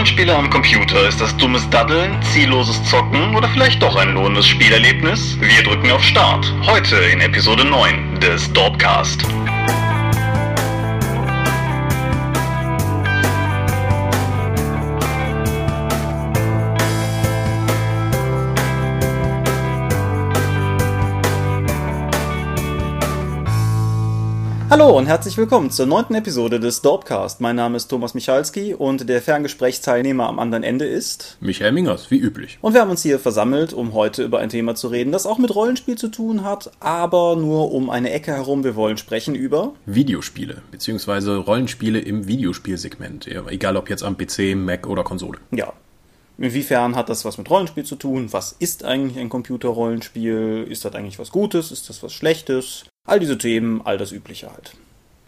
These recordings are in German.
Rollenspiele am Computer, ist das dummes Daddeln, zielloses Zocken oder vielleicht doch ein lohnendes Spielerlebnis? Wir drücken auf Start. Heute in Episode 9 des Dorpcast. Hallo und herzlich willkommen zur neunten Episode des Dorpcast. Mein Name ist Thomas Michalski und der Ferngesprächsteilnehmer am anderen Ende ist Michael Mingers, wie üblich. Und wir haben uns hier versammelt, um heute über ein Thema zu reden, das auch mit Rollenspiel zu tun hat, aber nur um eine Ecke herum. Wir wollen sprechen über Videospiele, beziehungsweise Rollenspiele im Videospielsegment. Egal ob jetzt am PC, Mac oder Konsole. Ja, Inwiefern hat das was mit Rollenspiel zu tun? Was ist eigentlich ein Computerrollenspiel? Ist das eigentlich was Gutes? Ist das was Schlechtes? All diese Themen, all das Übliche halt.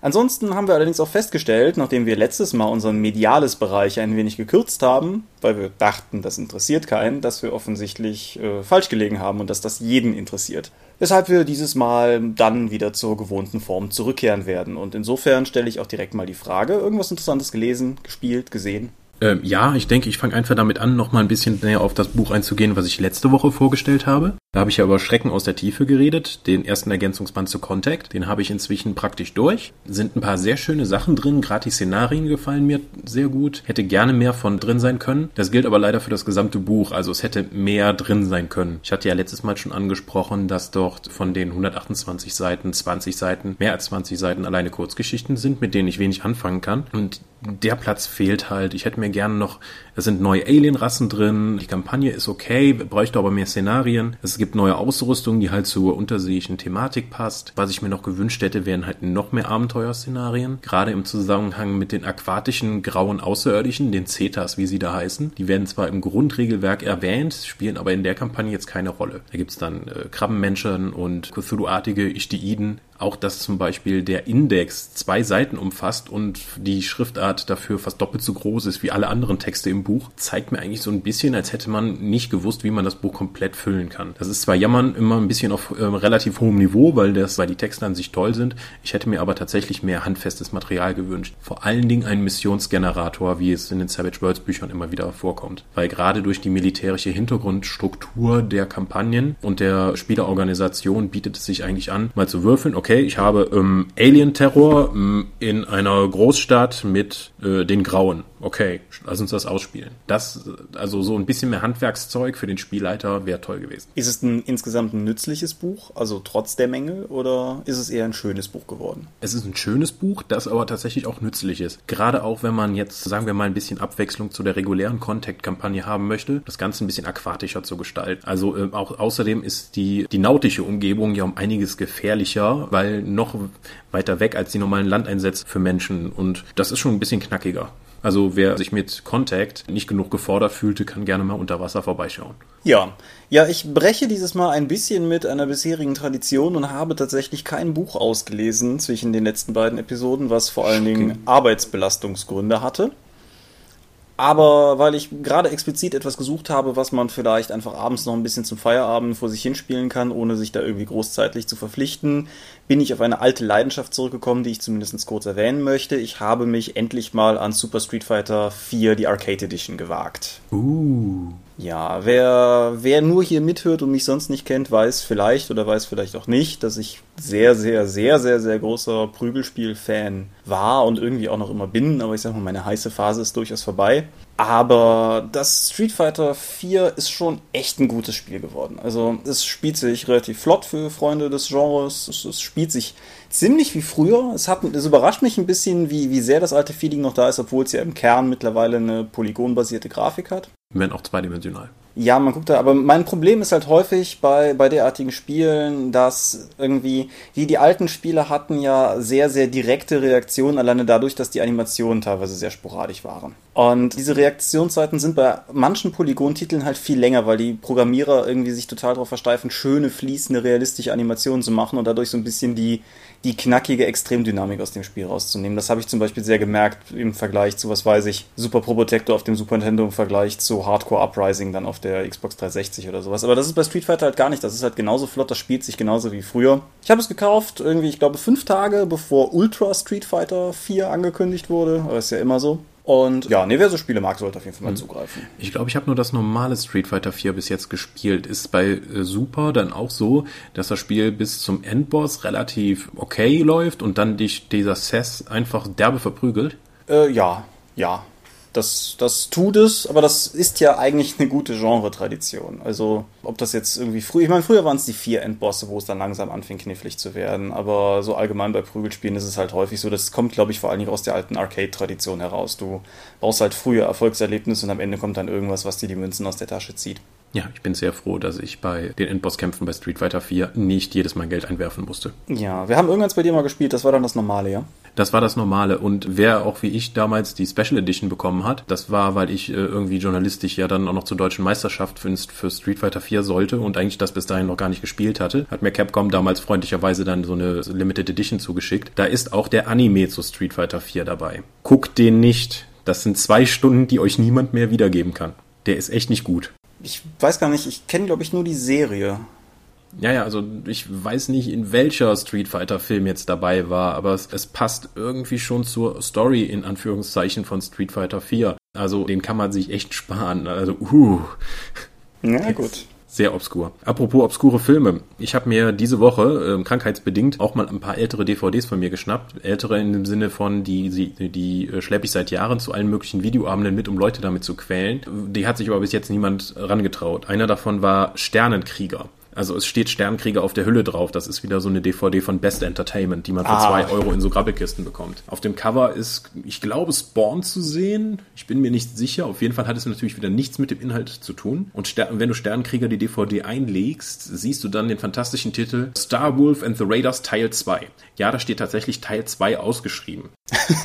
Ansonsten haben wir allerdings auch festgestellt, nachdem wir letztes Mal unseren mediales Bereich ein wenig gekürzt haben, weil wir dachten, das interessiert keinen, dass wir offensichtlich äh, falsch gelegen haben und dass das jeden interessiert. Weshalb wir dieses Mal dann wieder zur gewohnten Form zurückkehren werden. Und insofern stelle ich auch direkt mal die Frage, irgendwas Interessantes gelesen, gespielt, gesehen? Ähm, ja, ich denke, ich fange einfach damit an, nochmal ein bisschen näher auf das Buch einzugehen, was ich letzte Woche vorgestellt habe. Da habe ich ja über Schrecken aus der Tiefe geredet, den ersten Ergänzungsband zu Contact. Den habe ich inzwischen praktisch durch. Sind ein paar sehr schöne Sachen drin, gerade die Szenarien gefallen mir sehr gut. Hätte gerne mehr von drin sein können. Das gilt aber leider für das gesamte Buch, also es hätte mehr drin sein können. Ich hatte ja letztes Mal schon angesprochen, dass dort von den 128 Seiten 20 Seiten, mehr als 20 Seiten alleine Kurzgeschichten sind, mit denen ich wenig anfangen kann. Und der Platz fehlt halt. Ich hätte mir gerne noch, es sind neue Alien-Rassen drin, die Kampagne ist okay, bräuchte aber mehr Szenarien. Es gibt neue Ausrüstung, die halt zur unterseeischen Thematik passt. Was ich mir noch gewünscht hätte, wären halt noch mehr Abenteuerszenarien. Gerade im Zusammenhang mit den aquatischen grauen Außerirdischen, den Cetas, wie sie da heißen. Die werden zwar im Grundregelwerk erwähnt, spielen aber in der Kampagne jetzt keine Rolle. Da gibt's dann äh, Krabbenmenschen und Cthulhu-artige Ichthyoiden, auch dass zum Beispiel der Index zwei Seiten umfasst und die Schriftart dafür fast doppelt so groß ist wie alle anderen Texte im Buch, zeigt mir eigentlich so ein bisschen, als hätte man nicht gewusst, wie man das Buch komplett füllen kann. Das ist zwar Jammern immer ein bisschen auf äh, relativ hohem Niveau, weil das, weil die Texte an sich toll sind. Ich hätte mir aber tatsächlich mehr handfestes Material gewünscht. Vor allen Dingen einen Missionsgenerator, wie es in den Savage Worlds Büchern immer wieder vorkommt. Weil gerade durch die militärische Hintergrundstruktur der Kampagnen und der Spielerorganisation bietet es sich eigentlich an, mal zu würfeln, okay, okay, ich habe ähm, Alien-Terror ähm, in einer Großstadt mit äh, den Grauen. Okay, lass uns das ausspielen. Das, also so ein bisschen mehr Handwerkszeug für den Spielleiter wäre toll gewesen. Ist es ein, insgesamt ein nützliches Buch, also trotz der Mängel, oder ist es eher ein schönes Buch geworden? Es ist ein schönes Buch, das aber tatsächlich auch nützlich ist. Gerade auch, wenn man jetzt, sagen wir mal, ein bisschen Abwechslung zu der regulären Contact-Kampagne haben möchte, das Ganze ein bisschen aquatischer zu gestalten. Also äh, auch außerdem ist die, die nautische Umgebung ja um einiges gefährlicher, weil noch weiter weg als die normalen Landeinsätze für Menschen und das ist schon ein bisschen knackiger. Also wer sich mit Contact nicht genug gefordert fühlte, kann gerne mal unter Wasser vorbeischauen. Ja, ja, ich breche dieses Mal ein bisschen mit einer bisherigen Tradition und habe tatsächlich kein Buch ausgelesen zwischen den letzten beiden Episoden, was vor allen Dingen Arbeitsbelastungsgründe hatte. Aber weil ich gerade explizit etwas gesucht habe, was man vielleicht einfach abends noch ein bisschen zum Feierabend vor sich hinspielen kann, ohne sich da irgendwie großzeitlich zu verpflichten, bin ich auf eine alte Leidenschaft zurückgekommen, die ich zumindest kurz erwähnen möchte. Ich habe mich endlich mal an Super Street Fighter 4, die Arcade Edition, gewagt. Uh. Ja, wer, wer nur hier mithört und mich sonst nicht kennt, weiß vielleicht oder weiß vielleicht auch nicht, dass ich sehr, sehr, sehr, sehr, sehr großer Prügelspiel-Fan war und irgendwie auch noch immer bin. Aber ich sag mal, meine heiße Phase ist durchaus vorbei. Aber das Street Fighter 4 ist schon echt ein gutes Spiel geworden. Also es spielt sich relativ flott für Freunde des Genres. Es, es spielt sich ziemlich wie früher. Es, hat, es überrascht mich ein bisschen, wie, wie sehr das alte Feeling noch da ist, obwohl es ja im Kern mittlerweile eine polygonbasierte Grafik hat. Wenn auch zweidimensional. Ja, man guckt da, aber mein Problem ist halt häufig bei, bei derartigen Spielen, dass irgendwie, wie die alten Spiele hatten ja sehr, sehr direkte Reaktionen, alleine dadurch, dass die Animationen teilweise sehr sporadisch waren. Und diese Reaktionszeiten sind bei manchen Polygon-Titeln halt viel länger, weil die Programmierer irgendwie sich total darauf versteifen, schöne, fließende, realistische Animationen zu machen und dadurch so ein bisschen die, die knackige Extremdynamik aus dem Spiel rauszunehmen. Das habe ich zum Beispiel sehr gemerkt im Vergleich zu, was weiß ich, Super Pro Protector auf dem Super Nintendo im Vergleich zu Hardcore Uprising dann auf der Xbox 360 oder sowas. Aber das ist bei Street Fighter halt gar nicht. Das ist halt genauso flott, das spielt sich genauso wie früher. Ich habe es gekauft, irgendwie, ich glaube, fünf Tage bevor Ultra Street Fighter 4 angekündigt wurde. Aber ist ja immer so. Und ja, nee, wer so Spiele mag, sollte auf jeden Fall mal Mhm. zugreifen. Ich glaube, ich habe nur das normale Street Fighter 4 bis jetzt gespielt. Ist bei äh, Super dann auch so, dass das Spiel bis zum Endboss relativ okay läuft und dann dich dieser Sess einfach derbe verprügelt? Äh, ja, ja. Das, das tut es, aber das ist ja eigentlich eine gute Genre-Tradition. Also, ob das jetzt irgendwie früh, ich meine, früher waren es die vier Endbosse, wo es dann langsam anfing, knifflig zu werden, aber so allgemein bei Prügelspielen ist es halt häufig so, das kommt, glaube ich, vor allen Dingen aus der alten Arcade-Tradition heraus. Du brauchst halt frühe Erfolgserlebnisse und am Ende kommt dann irgendwas, was dir die Münzen aus der Tasche zieht. Ja, ich bin sehr froh, dass ich bei den Endbosskämpfen bei Street Fighter 4 nicht jedes Mal Geld einwerfen musste. Ja, wir haben irgendwann bei dir mal gespielt, das war dann das Normale, ja? Das war das Normale. Und wer auch wie ich damals die Special Edition bekommen hat, das war, weil ich äh, irgendwie journalistisch ja dann auch noch zur deutschen Meisterschaft für, für Street Fighter 4 sollte und eigentlich das bis dahin noch gar nicht gespielt hatte, hat mir Capcom damals freundlicherweise dann so eine Limited Edition zugeschickt. Da ist auch der Anime zu Street Fighter 4 dabei. Guckt den nicht. Das sind zwei Stunden, die euch niemand mehr wiedergeben kann. Der ist echt nicht gut. Ich weiß gar nicht, ich kenne, glaube ich, nur die Serie. Ja, ja, also ich weiß nicht, in welcher Street Fighter Film jetzt dabei war, aber es, es passt irgendwie schon zur Story in Anführungszeichen von Street Fighter 4. Also den kann man sich echt sparen. Also, uh, Ja, gut. Sehr obskur. Apropos obskure Filme. Ich habe mir diese Woche, ähm, krankheitsbedingt, auch mal ein paar ältere DVDs von mir geschnappt. Ältere in dem Sinne von, die, die, die äh, schleppe ich seit Jahren zu allen möglichen Videoabenden mit, um Leute damit zu quälen. Die hat sich aber bis jetzt niemand rangetraut. Einer davon war Sternenkrieger. Also es steht Sternkrieger auf der Hülle drauf. Das ist wieder so eine DVD von Best Entertainment, die man für Ah. zwei Euro in so Grabbelkisten bekommt. Auf dem Cover ist, ich glaube, Spawn zu sehen. Ich bin mir nicht sicher. Auf jeden Fall hat es natürlich wieder nichts mit dem Inhalt zu tun. Und wenn du Sternkrieger die DVD einlegst, siehst du dann den fantastischen Titel Star Wolf and the Raiders Teil 2. Ja, da steht tatsächlich Teil 2 ausgeschrieben.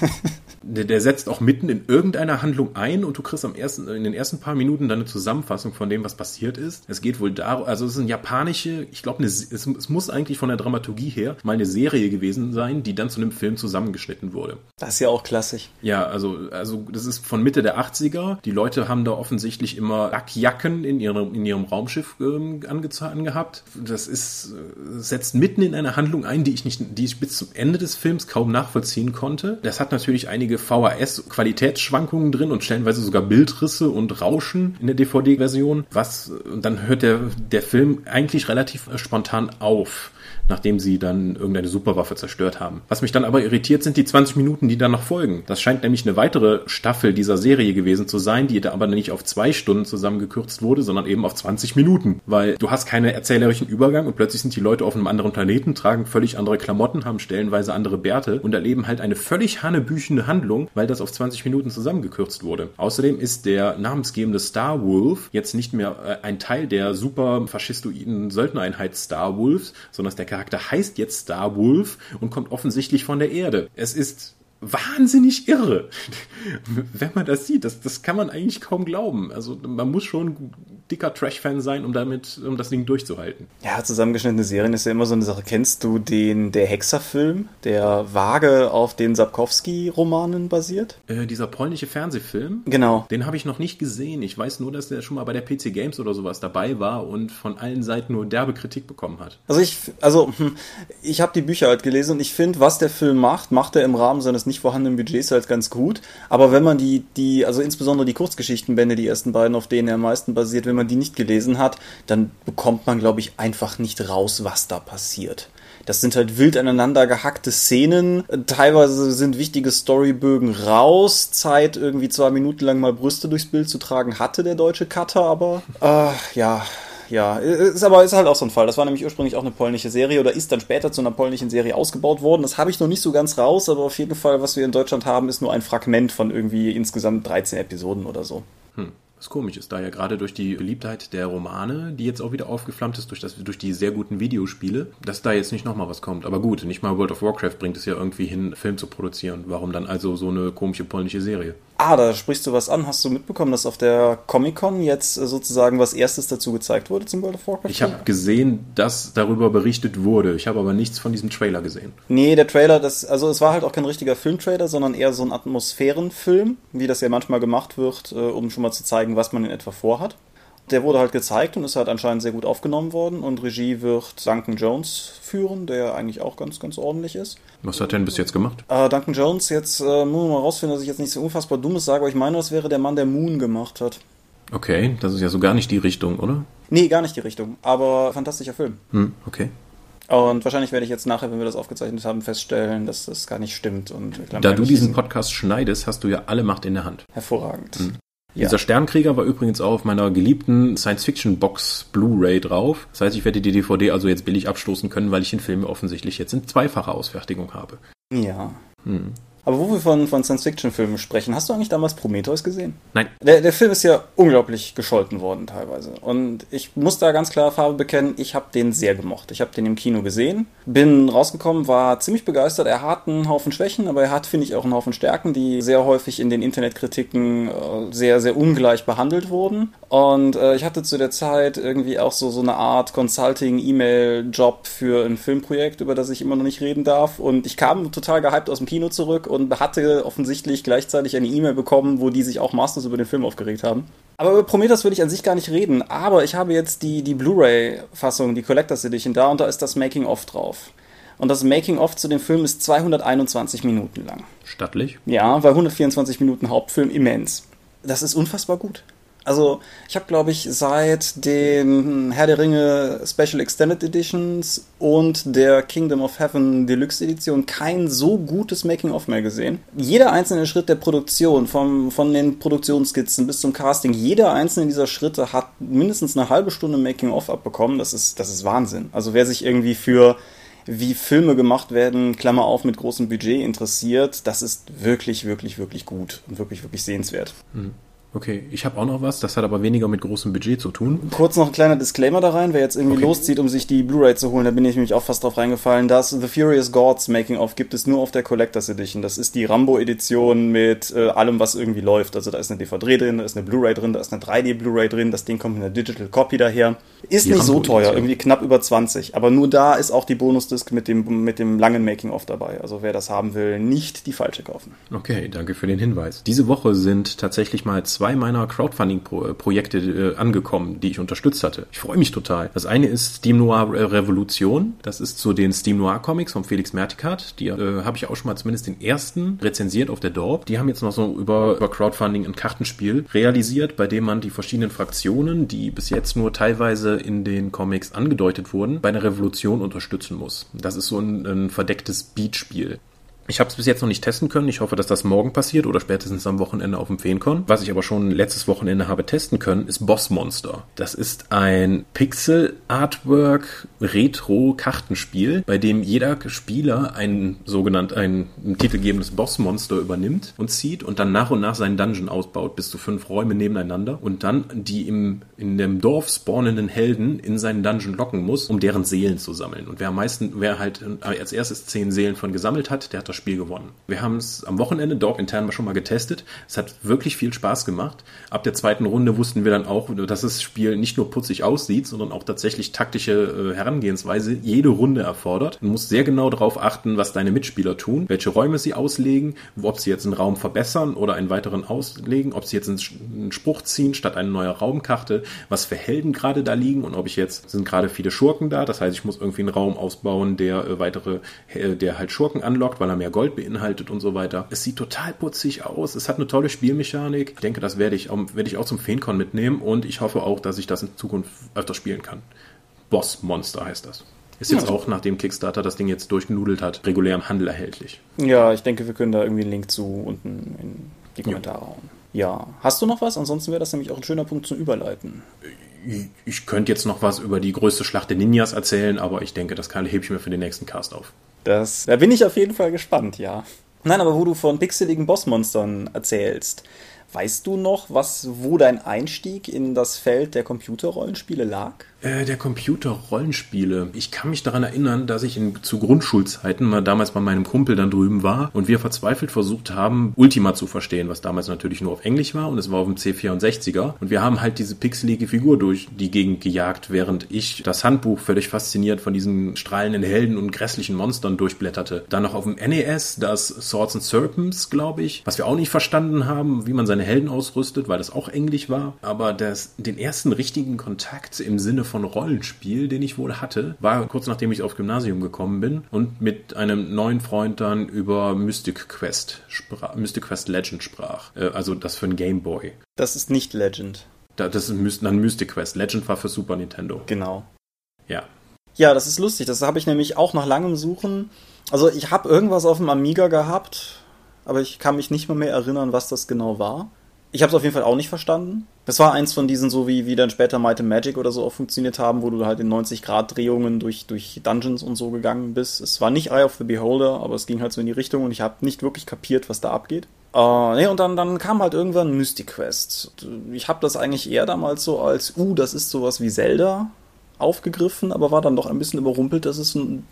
Der, der setzt auch mitten in irgendeiner Handlung ein und du kriegst am ersten, in den ersten paar Minuten dann eine Zusammenfassung von dem, was passiert ist. Es geht wohl darum, also es ist eine japanische, ich glaube, es, es muss eigentlich von der Dramaturgie her mal eine Serie gewesen sein, die dann zu einem Film zusammengeschnitten wurde. Das ist ja auch klassisch. Ja, also, also das ist von Mitte der 80er. Die Leute haben da offensichtlich immer Lackjacken in ihrem, in ihrem Raumschiff ähm, angehabt. Das ist, äh, setzt mitten in eine Handlung ein, die ich nicht, die ich bis zum Ende des Films kaum nachvollziehen konnte. Das hat natürlich einige VHS-Qualitätsschwankungen drin und stellenweise sogar Bildrisse und Rauschen in der DVD-Version. Was, und dann hört der, der Film eigentlich relativ äh, spontan auf nachdem sie dann irgendeine Superwaffe zerstört haben. Was mich dann aber irritiert, sind die 20 Minuten, die dann noch folgen. Das scheint nämlich eine weitere Staffel dieser Serie gewesen zu sein, die da aber nicht auf zwei Stunden zusammengekürzt wurde, sondern eben auf 20 Minuten. Weil du hast keinen erzählerischen Übergang und plötzlich sind die Leute auf einem anderen Planeten, tragen völlig andere Klamotten, haben stellenweise andere Bärte und erleben halt eine völlig hanebüchende Handlung, weil das auf 20 Minuten zusammengekürzt wurde. Außerdem ist der namensgebende Star Wolf jetzt nicht mehr äh, ein Teil der super faschistoiden Söldnereinheit Star Wolves, sondern der Charakter heißt jetzt Star Wolf und kommt offensichtlich von der Erde. Es ist wahnsinnig irre, wenn man das sieht. Das, das kann man eigentlich kaum glauben. Also man muss schon dicker Trash-Fan sein, um damit, um das Ding durchzuhalten. Ja, zusammengeschnittene Serien ist ja immer so eine Sache. Kennst du den der Hexer-Film, der vage auf den Sapkowski-Romanen basiert? Äh, dieser polnische Fernsehfilm, Genau. den habe ich noch nicht gesehen. Ich weiß nur, dass der schon mal bei der PC Games oder sowas dabei war und von allen Seiten nur derbe Kritik bekommen hat. Also ich, also hm, ich habe die Bücher halt gelesen und ich finde, was der Film macht, macht er im Rahmen seines nicht vorhandenen Budgets halt ganz gut. Aber wenn man die, die, also insbesondere die Kurzgeschichtenbände, die ersten beiden, auf denen er am meisten basiert, wenn man die nicht gelesen hat, dann bekommt man, glaube ich, einfach nicht raus, was da passiert. Das sind halt wild aneinander gehackte Szenen. Teilweise sind wichtige Storybögen raus. Zeit, irgendwie zwei Minuten lang mal Brüste durchs Bild zu tragen, hatte der deutsche Cutter, aber äh, ja, ja, ist aber ist halt auch so ein Fall. Das war nämlich ursprünglich auch eine polnische Serie oder ist dann später zu einer polnischen Serie ausgebaut worden. Das habe ich noch nicht so ganz raus, aber auf jeden Fall, was wir in Deutschland haben, ist nur ein Fragment von irgendwie insgesamt 13 Episoden oder so. Hm. Was komisch ist, da ja gerade durch die Beliebtheit der Romane, die jetzt auch wieder aufgeflammt ist, durch, das, durch die sehr guten Videospiele, dass da jetzt nicht nochmal was kommt. Aber gut, nicht mal World of Warcraft bringt es ja irgendwie hin, Film zu produzieren. Warum dann also so eine komische polnische Serie? Ah, da sprichst du was an. Hast du mitbekommen, dass auf der Comic-Con jetzt äh, sozusagen was erstes dazu gezeigt wurde zum World of Warcraft? Ich habe gesehen, dass darüber berichtet wurde. Ich habe aber nichts von diesem Trailer gesehen. Nee, der Trailer, das, also es war halt auch kein richtiger Filmtrailer, sondern eher so ein Atmosphärenfilm, wie das ja manchmal gemacht wird, äh, um schon mal zu zeigen, was man in etwa vorhat. Der wurde halt gezeigt und ist halt anscheinend sehr gut aufgenommen worden. Und Regie wird Duncan Jones führen, der eigentlich auch ganz, ganz ordentlich ist. Was hat er denn bis jetzt gemacht? Äh, Duncan Jones, jetzt äh, muss man mal rausfinden, dass ich jetzt nicht so unfassbar Dummes sage, aber ich meine, das wäre der Mann, der Moon gemacht hat. Okay, das ist ja so gar nicht die Richtung, oder? Nee, gar nicht die Richtung, aber fantastischer Film. Hm, okay. Und wahrscheinlich werde ich jetzt nachher, wenn wir das aufgezeichnet haben, feststellen, dass das gar nicht stimmt. Und da du diesen Podcast schneidest, hast du ja alle Macht in der Hand. Hervorragend. Hm. Ja. Dieser Sternkrieger war übrigens auch auf meiner geliebten Science-Fiction-Box Blu-ray drauf. Das heißt, ich werde die DVD also jetzt billig abstoßen können, weil ich den Film offensichtlich jetzt in zweifacher Ausfertigung habe. Ja. Hm. Aber wo wir von, von Science-Fiction-Filmen sprechen, hast du eigentlich damals Prometheus gesehen? Nein. Der, der Film ist ja unglaublich gescholten worden teilweise. Und ich muss da ganz klar Farbe bekennen, ich habe den sehr gemocht. Ich habe den im Kino gesehen, bin rausgekommen, war ziemlich begeistert. Er hat einen Haufen Schwächen, aber er hat, finde ich, auch einen Haufen Stärken, die sehr häufig in den Internetkritiken äh, sehr, sehr ungleich behandelt wurden. Und äh, ich hatte zu der Zeit irgendwie auch so, so eine Art Consulting-E-Mail-Job für ein Filmprojekt, über das ich immer noch nicht reden darf. Und ich kam total gehypt aus dem Kino zurück und hatte offensichtlich gleichzeitig eine E-Mail bekommen, wo die sich auch Masters über den Film aufgeregt haben. Aber über Prometheus würde ich an sich gar nicht reden. Aber ich habe jetzt die, die Blu-ray-Fassung, die Collectors Edition da und da ist das Making-of drauf. Und das Making-of zu dem Film ist 221 Minuten lang. Stattlich? Ja, weil 124 Minuten Hauptfilm immens. Das ist unfassbar gut. Also, ich habe, glaube ich, seit den Herr der Ringe Special Extended Editions und der Kingdom of Heaven Deluxe Edition kein so gutes Making-of mehr gesehen. Jeder einzelne Schritt der Produktion, vom, von den Produktionsskizzen bis zum Casting, jeder einzelne dieser Schritte hat mindestens eine halbe Stunde Making-of abbekommen. Das ist, das ist Wahnsinn. Also, wer sich irgendwie für wie Filme gemacht werden, Klammer auf, mit großem Budget interessiert, das ist wirklich, wirklich, wirklich gut und wirklich, wirklich sehenswert. Mhm. Okay, ich habe auch noch was, das hat aber weniger mit großem Budget zu tun. Kurz noch ein kleiner Disclaimer da rein, wer jetzt irgendwie okay. loszieht, um sich die Blu-ray zu holen, da bin ich nämlich auch fast drauf reingefallen, dass The Furious Gods Making-of gibt es nur auf der Collectors Edition. Das ist die Rambo-Edition mit äh, allem, was irgendwie läuft. Also da ist eine DVD drin, da ist eine Blu-ray drin, da ist eine 3D-Blu-ray drin, das Ding kommt mit einer Digital Copy daher. Ist die nicht so teuer, irgendwie knapp über 20, aber nur da ist auch die Bonusdisk mit dem, mit dem langen Making-of dabei. Also wer das haben will, nicht die falsche kaufen. Okay, danke für den Hinweis. Diese Woche sind tatsächlich mal zwei meiner Crowdfunding Crowdfunding-Projekte äh, angekommen, die ich unterstützt hatte. Ich freue mich total. Das eine ist Steam Noir Revolution. Das ist zu den Steam Noir Comics von Felix Mertikat. Die äh, habe ich auch schon mal zumindest den ersten rezensiert auf der Dorp. Die haben jetzt noch so über, über Crowdfunding ein Kartenspiel realisiert, bei dem man die verschiedenen Fraktionen, die bis jetzt nur teilweise in den Comics angedeutet wurden, bei einer Revolution unterstützen muss. Das ist so ein, ein verdecktes Beatspiel. Ich habe es bis jetzt noch nicht testen können. Ich hoffe, dass das morgen passiert oder spätestens am Wochenende auf dem Feencon. Was ich aber schon letztes Wochenende habe testen können, ist Boss Monster. Das ist ein Pixel-Artwork Retro-Kartenspiel, bei dem jeder Spieler ein sogenannt ein, ein titelgebendes Boss-Monster übernimmt und zieht und dann nach und nach seinen Dungeon ausbaut, bis zu fünf Räume nebeneinander und dann die im, in dem Dorf spawnenden Helden in seinen Dungeon locken muss, um deren Seelen zu sammeln. Und wer am meisten, wer halt als erstes zehn Seelen von gesammelt hat, der hat das Spiel gewonnen. Wir haben es am Wochenende dort intern schon mal getestet. Es hat wirklich viel Spaß gemacht. Ab der zweiten Runde wussten wir dann auch, dass das Spiel nicht nur putzig aussieht, sondern auch tatsächlich taktische äh, Herangehensweise jede Runde erfordert. Du musst sehr genau darauf achten, was deine Mitspieler tun, welche Räume sie auslegen, ob sie jetzt einen Raum verbessern oder einen weiteren auslegen, ob sie jetzt einen Spruch ziehen statt eine neue Raumkarte, was für Helden gerade da liegen und ob ich jetzt, sind gerade viele Schurken da, das heißt, ich muss irgendwie einen Raum ausbauen, der äh, weitere, äh, der halt Schurken anlockt, weil er mehr mehr Gold beinhaltet und so weiter. Es sieht total putzig aus. Es hat eine tolle Spielmechanik. Ich denke, das werde ich, auch, werde ich auch zum Feencon mitnehmen und ich hoffe auch, dass ich das in Zukunft öfter spielen kann. Boss Monster heißt das. Ist jetzt ja. auch, nachdem Kickstarter das Ding jetzt durchgenudelt hat, regulär im Handel erhältlich. Ja, ich denke, wir können da irgendwie einen Link zu unten in die Kommentare ja. hauen. Ja. Hast du noch was? Ansonsten wäre das nämlich auch ein schöner Punkt zum Überleiten. Ich könnte jetzt noch was über die größte Schlacht der Ninjas erzählen, aber ich denke, das hebe ich mir für den nächsten Cast auf. Das, da bin ich auf jeden Fall gespannt, ja. Nein, aber wo du von pixeligen Bossmonstern erzählst, weißt du noch, was, wo dein Einstieg in das Feld der Computerrollenspiele lag? Äh, der Computer-Rollenspiele. Ich kann mich daran erinnern, dass ich in, zu Grundschulzeiten mal damals bei meinem Kumpel dann drüben war und wir verzweifelt versucht haben, Ultima zu verstehen, was damals natürlich nur auf Englisch war und es war auf dem C64er. Und wir haben halt diese pixelige Figur durch die Gegend gejagt, während ich das Handbuch völlig fasziniert von diesen strahlenden Helden und grässlichen Monstern durchblätterte. Dann noch auf dem NES das Swords and Serpents, glaube ich, was wir auch nicht verstanden haben, wie man seine Helden ausrüstet, weil das auch Englisch war. Aber das, den ersten richtigen Kontakt im Sinne von Rollenspiel, den ich wohl hatte, war kurz nachdem ich aufs Gymnasium gekommen bin und mit einem neuen Freund dann über Mystic Quest sprach, Mystic Quest Legend sprach. Äh, also das für ein Game Boy. Das ist nicht Legend. das ist dann Mystic Quest. Legend war für Super Nintendo. Genau. Ja. Ja, das ist lustig. Das habe ich nämlich auch nach langem Suchen. Also ich habe irgendwas auf dem Amiga gehabt, aber ich kann mich nicht mehr, mehr erinnern, was das genau war. Ich habe es auf jeden Fall auch nicht verstanden. Das war eins von diesen, so wie, wie dann später Might and Magic oder so auch funktioniert haben, wo du halt in 90-Grad-Drehungen durch, durch Dungeons und so gegangen bist. Es war nicht Eye of the Beholder, aber es ging halt so in die Richtung und ich habe nicht wirklich kapiert, was da abgeht. Uh, nee, und dann, dann kam halt irgendwann Mystic Quest. Ich habe das eigentlich eher damals so als, uh, das ist sowas wie Zelda aufgegriffen, aber war dann doch ein bisschen überrumpelt, dass es in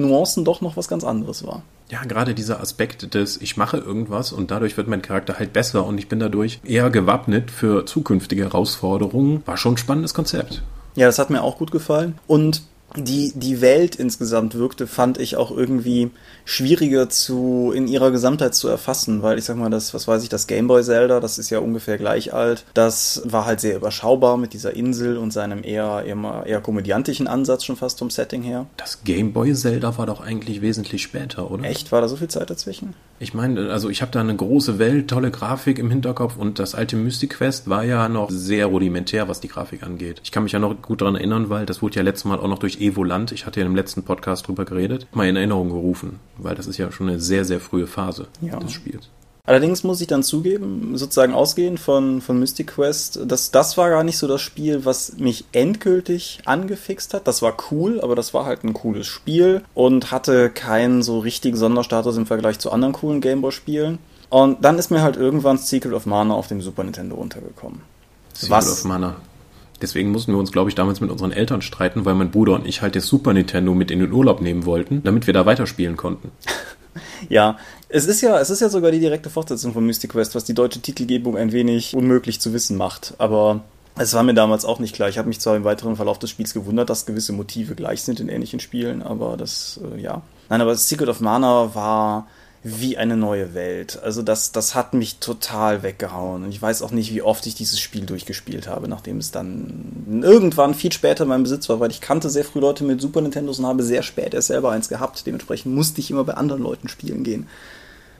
Nuancen doch noch was ganz anderes war ja, gerade dieser Aspekt des, ich mache irgendwas und dadurch wird mein Charakter halt besser und ich bin dadurch eher gewappnet für zukünftige Herausforderungen, war schon ein spannendes Konzept. Ja, das hat mir auch gut gefallen. Und die, die Welt insgesamt wirkte, fand ich auch irgendwie schwieriger zu, in ihrer Gesamtheit zu erfassen, weil ich sag mal, das, was weiß ich, das Gameboy Zelda, das ist ja ungefähr gleich alt, das war halt sehr überschaubar mit dieser Insel und seinem eher, eher, eher komödiantischen Ansatz schon fast vom Setting her. Das Gameboy Zelda war doch eigentlich wesentlich später, oder? Echt? War da so viel Zeit dazwischen? Ich meine, also ich habe da eine große Welt, tolle Grafik im Hinterkopf und das alte Mystic Quest war ja noch sehr rudimentär, was die Grafik angeht. Ich kann mich ja noch gut daran erinnern, weil das wurde ja letztes Mal auch noch durch Evoland, ich hatte ja im letzten Podcast drüber geredet, mal in Erinnerung gerufen, weil das ist ja schon eine sehr, sehr frühe Phase ja. des Spiels. Allerdings muss ich dann zugeben, sozusagen ausgehend von, von Mystic Quest, dass das war gar nicht so das Spiel, was mich endgültig angefixt hat. Das war cool, aber das war halt ein cooles Spiel und hatte keinen so richtigen Sonderstatus im Vergleich zu anderen coolen Gameboy-Spielen. Und dann ist mir halt irgendwann Secret of Mana auf dem Super Nintendo untergekommen. Secret was, of Mana. Deswegen mussten wir uns, glaube ich, damals mit unseren Eltern streiten, weil mein Bruder und ich halt das Super Nintendo mit in den Urlaub nehmen wollten, damit wir da weiterspielen konnten. ja, es ist ja, es ist ja sogar die direkte Fortsetzung von Mystic Quest, was die deutsche Titelgebung ein wenig unmöglich zu wissen macht. Aber es war mir damals auch nicht klar. Ich habe mich zwar im weiteren Verlauf des Spiels gewundert, dass gewisse Motive gleich sind in ähnlichen Spielen, aber das, äh, ja. Nein, aber Secret of Mana war wie eine neue Welt. Also das, das hat mich total weggehauen. Und ich weiß auch nicht, wie oft ich dieses Spiel durchgespielt habe, nachdem es dann irgendwann viel später in meinem Besitz war, weil ich kannte sehr früh Leute mit Super Nintendos und habe sehr spät erst selber eins gehabt. Dementsprechend musste ich immer bei anderen Leuten spielen gehen.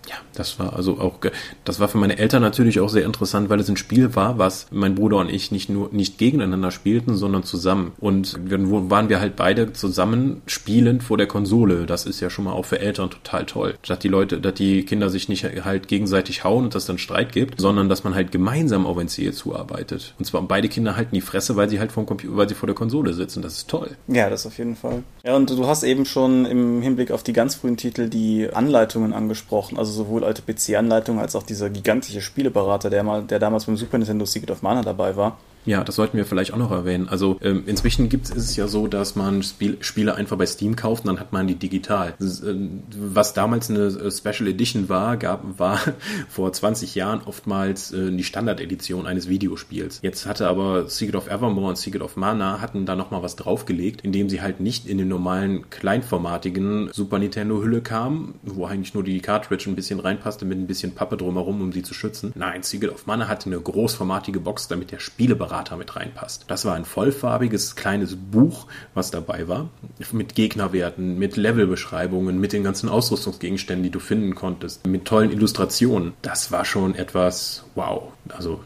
Ja, das war also auch, das war für meine Eltern natürlich auch sehr interessant, weil es ein Spiel war, was mein Bruder und ich nicht nur, nicht gegeneinander spielten, sondern zusammen. Und dann waren wir halt beide zusammen spielend vor der Konsole. Das ist ja schon mal auch für Eltern total toll. Statt die Leute, dass die Kinder sich nicht halt gegenseitig hauen und es dann Streit gibt, sondern dass man halt gemeinsam auf ein Ziel zuarbeitet. Und zwar beide Kinder halten die Fresse, weil sie halt vom Computer, weil sie vor der Konsole sitzen. Das ist toll. Ja, das auf jeden Fall. Ja, und du hast eben schon im Hinblick auf die ganz frühen Titel die Anleitungen angesprochen. Also sowohl alte PC-Anleitung als auch dieser gigantische Spieleberater, der, mal, der damals beim Super Nintendo Secret of Mana dabei war. Ja, das sollten wir vielleicht auch noch erwähnen. Also ähm, inzwischen gibt's, ist es ja so, dass man Spiel, Spiele einfach bei Steam kauft und dann hat man die digital. Ist, äh, was damals eine äh, Special Edition war, gab, war vor 20 Jahren oftmals äh, die Standard-Edition eines Videospiels. Jetzt hatte aber Secret of Evermore und Secret of Mana hatten da nochmal was draufgelegt, indem sie halt nicht in den normalen kleinformatigen Super Nintendo-Hülle kamen, wo eigentlich nur die Cartridge ein bisschen reinpasste mit ein bisschen Pappe drumherum, um sie zu schützen. Nein, Secret of Mana hatte eine großformatige Box, damit der Spieleberater Berater mit reinpasst. Das war ein vollfarbiges kleines Buch, was dabei war, mit Gegnerwerten, mit Levelbeschreibungen, mit den ganzen Ausrüstungsgegenständen, die du finden konntest, mit tollen Illustrationen. Das war schon etwas wow. Also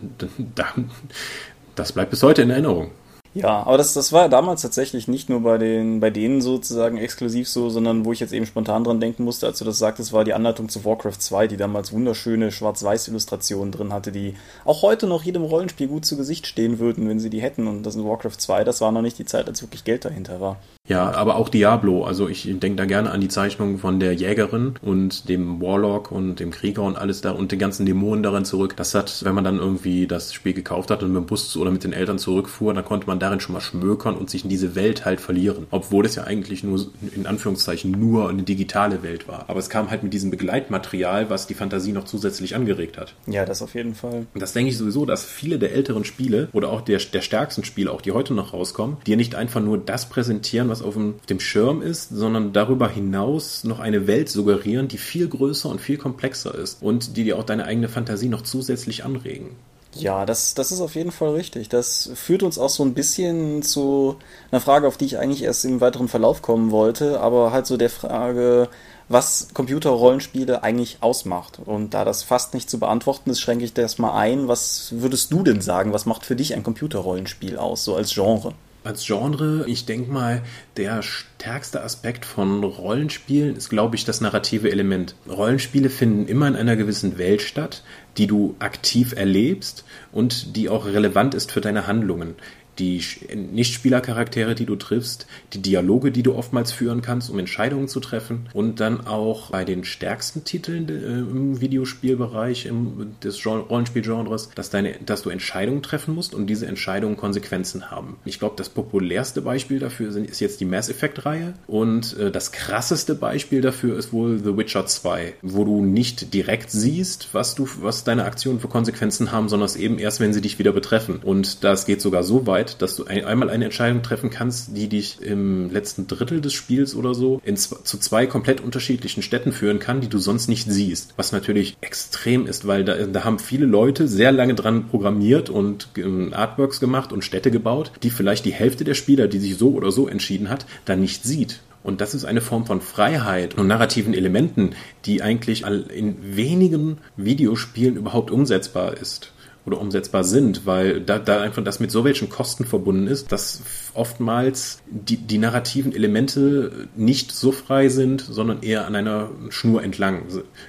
das bleibt bis heute in Erinnerung. Ja, aber das, das war damals tatsächlich nicht nur bei den, bei denen sozusagen exklusiv so, sondern wo ich jetzt eben spontan dran denken musste, als du das sagtest, war die Anleitung zu Warcraft 2, die damals wunderschöne Schwarz-Weiß-Illustrationen drin hatte, die auch heute noch jedem Rollenspiel gut zu Gesicht stehen würden, wenn sie die hätten. Und das in Warcraft 2, das war noch nicht die Zeit, als wirklich Geld dahinter war. Ja, aber auch Diablo. Also ich denke da gerne an die Zeichnung von der Jägerin und dem Warlock und dem Krieger und alles da und den ganzen Dämonen darin zurück. Das hat, wenn man dann irgendwie das Spiel gekauft hat und mit dem Bus oder mit den Eltern zurückfuhr, dann konnte man darin schon mal schmökern und sich in diese Welt halt verlieren. Obwohl es ja eigentlich nur, in Anführungszeichen, nur eine digitale Welt war. Aber es kam halt mit diesem Begleitmaterial, was die Fantasie noch zusätzlich angeregt hat. Ja, das auf jeden Fall. Und das denke ich sowieso, dass viele der älteren Spiele oder auch der, der stärksten Spiele, auch die heute noch rauskommen, dir nicht einfach nur das präsentieren, was auf dem, auf dem Schirm ist, sondern darüber hinaus noch eine Welt suggerieren, die viel größer und viel komplexer ist und die dir auch deine eigene Fantasie noch zusätzlich anregen. Ja, das, das ist auf jeden Fall richtig. Das führt uns auch so ein bisschen zu einer Frage, auf die ich eigentlich erst im weiteren Verlauf kommen wollte, aber halt so der Frage, was Computerrollenspiele eigentlich ausmacht. Und da das fast nicht zu beantworten ist, schränke ich das mal ein. Was würdest du denn sagen? Was macht für dich ein Computerrollenspiel aus, so als Genre? Als Genre, ich denke mal, der stärkste Aspekt von Rollenspielen ist, glaube ich, das narrative Element. Rollenspiele finden immer in einer gewissen Welt statt, die du aktiv erlebst und die auch relevant ist für deine Handlungen die Nichtspielercharaktere, die du triffst, die Dialoge, die du oftmals führen kannst, um Entscheidungen zu treffen und dann auch bei den stärksten Titeln äh, im Videospielbereich im, des Rollenspielgenres, dass, dass du Entscheidungen treffen musst und diese Entscheidungen Konsequenzen haben. Ich glaube, das populärste Beispiel dafür sind, ist jetzt die Mass Effect-Reihe und äh, das krasseste Beispiel dafür ist wohl The Witcher 2, wo du nicht direkt siehst, was du, was deine Aktionen für Konsequenzen haben, sondern es eben erst, wenn sie dich wieder betreffen. Und das geht sogar so weit, Zeit, dass du ein, einmal eine Entscheidung treffen kannst, die dich im letzten Drittel des Spiels oder so in, zu zwei komplett unterschiedlichen Städten führen kann, die du sonst nicht siehst. Was natürlich extrem ist, weil da, da haben viele Leute sehr lange dran programmiert und ähm, Artworks gemacht und Städte gebaut, die vielleicht die Hälfte der Spieler, die sich so oder so entschieden hat, dann nicht sieht. Und das ist eine Form von Freiheit und narrativen Elementen, die eigentlich in wenigen Videospielen überhaupt umsetzbar ist oder umsetzbar sind, weil da, da einfach das mit so welchen Kosten verbunden ist, dass oftmals die, die narrativen Elemente nicht so frei sind, sondern eher an einer Schnur entlang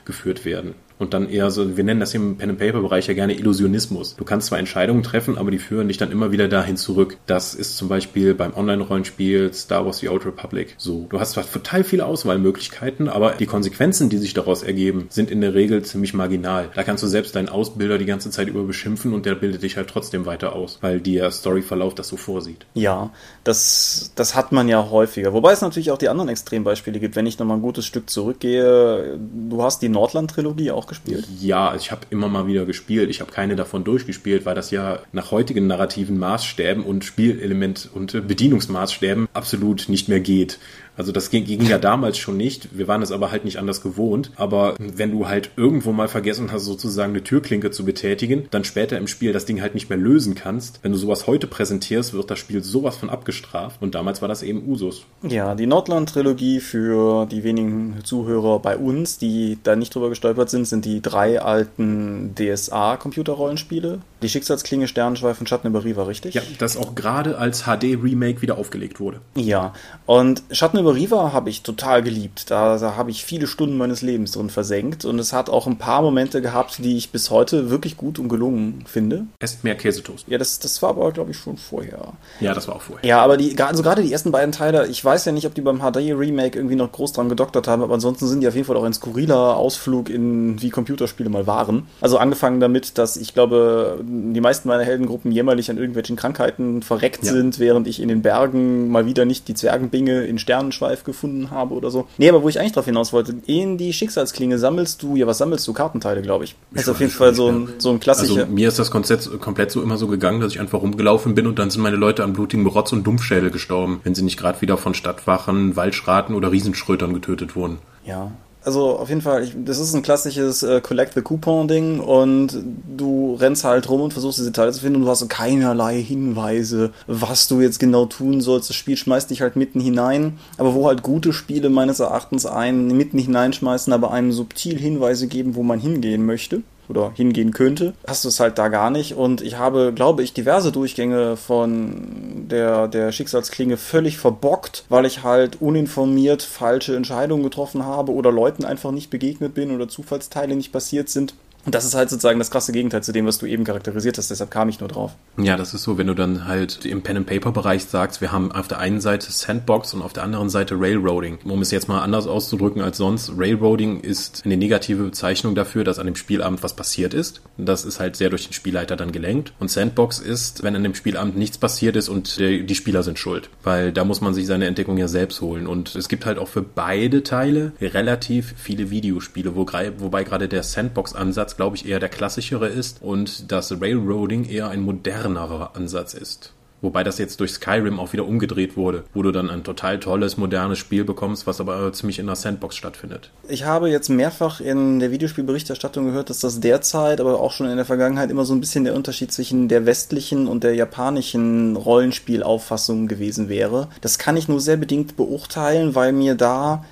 geführt werden und dann eher so, wir nennen das im Pen-and-Paper-Bereich ja gerne Illusionismus. Du kannst zwar Entscheidungen treffen, aber die führen dich dann immer wieder dahin zurück. Das ist zum Beispiel beim Online-Rollenspiel Star Wars The Old Republic so. Du hast zwar total viele Auswahlmöglichkeiten, aber die Konsequenzen, die sich daraus ergeben, sind in der Regel ziemlich marginal. Da kannst du selbst deinen Ausbilder die ganze Zeit über beschimpfen und der bildet dich halt trotzdem weiter aus, weil der Storyverlauf das so vorsieht. Ja, das, das hat man ja häufiger. Wobei es natürlich auch die anderen Extrembeispiele gibt. Wenn ich nochmal ein gutes Stück zurückgehe, du hast die Nordland-Trilogie auch gespielt? Ja, ich habe immer mal wieder gespielt. Ich habe keine davon durchgespielt, weil das ja nach heutigen narrativen Maßstäben und Spielelement und Bedienungsmaßstäben absolut nicht mehr geht. Also das ging, ging ja damals schon nicht. Wir waren es aber halt nicht anders gewohnt. Aber wenn du halt irgendwo mal vergessen hast, sozusagen eine Türklinke zu betätigen, dann später im Spiel das Ding halt nicht mehr lösen kannst, wenn du sowas heute präsentierst, wird das Spiel sowas von abgestraft. Und damals war das eben Usus. Ja, die Nordland-Trilogie für die wenigen Zuhörer bei uns, die da nicht drüber gestolpert sind, sind die drei alten DSA-Computerrollenspiele. Die Schicksalsklinge, Sternenschweif und Schatten über Riva, richtig? Ja, das auch gerade als HD-Remake wieder aufgelegt wurde. Ja, und Schatten über Riva habe ich total geliebt. Da, da habe ich viele Stunden meines Lebens drin versenkt und es hat auch ein paar Momente gehabt, die ich bis heute wirklich gut und gelungen finde. Esst mehr Käsetoast. Ja, das, das war aber, glaube ich, schon vorher. Ja, das war auch vorher. Ja, aber die, also gerade die ersten beiden Teile, ich weiß ja nicht, ob die beim HD-Remake irgendwie noch groß dran gedoktert haben, aber ansonsten sind die auf jeden Fall auch ein skurriler Ausflug in wie Computerspiele mal waren. Also angefangen damit, dass ich glaube, die meisten meiner Heldengruppen jämmerlich an irgendwelchen Krankheiten verreckt ja. sind, während ich in den Bergen mal wieder nicht die Zwergenbinge in Sternen Schweif gefunden habe oder so. Nee, aber wo ich eigentlich drauf hinaus wollte, in die Schicksalsklinge sammelst du, ja, was sammelst du? Kartenteile, glaube ich. Das ist auf jeden Fall so ein, so ein klassischer. Also mir ist das Konzept komplett so immer so gegangen, dass ich einfach rumgelaufen bin und dann sind meine Leute an blutigem Rotz und Dumpfschädel gestorben, wenn sie nicht gerade wieder von Stadtwachen, Waldschraten oder Riesenschrötern getötet wurden. Ja, also auf jeden Fall, ich, das ist ein klassisches äh, Collect the Coupon-Ding und du rennst halt rum und versuchst diese Teile zu finden und du hast keinerlei Hinweise, was du jetzt genau tun sollst. Das Spiel schmeißt dich halt mitten hinein, aber wo halt gute Spiele meines Erachtens einen mitten hineinschmeißen, aber einem subtil Hinweise geben, wo man hingehen möchte oder hingehen könnte, hast du es halt da gar nicht. Und ich habe, glaube ich, diverse Durchgänge von der, der Schicksalsklinge völlig verbockt, weil ich halt uninformiert falsche Entscheidungen getroffen habe oder Leuten einfach nicht begegnet bin oder Zufallsteile nicht passiert sind Und das ist halt sozusagen das krasse Gegenteil zu dem, was du eben charakterisiert hast, deshalb kam ich nur drauf. Ja, das ist so, wenn du dann halt im Pen-and-Paper-Bereich sagst, wir haben auf der einen Seite Sandbox und auf der anderen Seite Railroading. Um es jetzt mal anders auszudrücken als sonst, Railroading ist eine negative Bezeichnung dafür, dass an dem Spielabend was passiert ist. Das ist halt sehr durch den Spielleiter dann gelenkt. Und Sandbox ist, wenn an dem Spielabend nichts passiert ist und die Spieler sind schuld. Weil da muss man sich seine Entdeckung ja selbst holen. Und es gibt halt auch für beide Teile relativ viele Videospiele, wo, wobei gerade der Sandbox-Ansatz glaube ich, eher der klassischere ist und das Railroading eher ein modernerer Ansatz ist. Wobei das jetzt durch Skyrim auch wieder umgedreht wurde, wo du dann ein total tolles, modernes Spiel bekommst, was aber ziemlich in der Sandbox stattfindet. Ich habe jetzt mehrfach in der Videospielberichterstattung gehört, dass das derzeit, aber auch schon in der Vergangenheit immer so ein bisschen der Unterschied zwischen der westlichen und der japanischen Rollenspielauffassung gewesen wäre. Das kann ich nur sehr bedingt beurteilen, weil mir da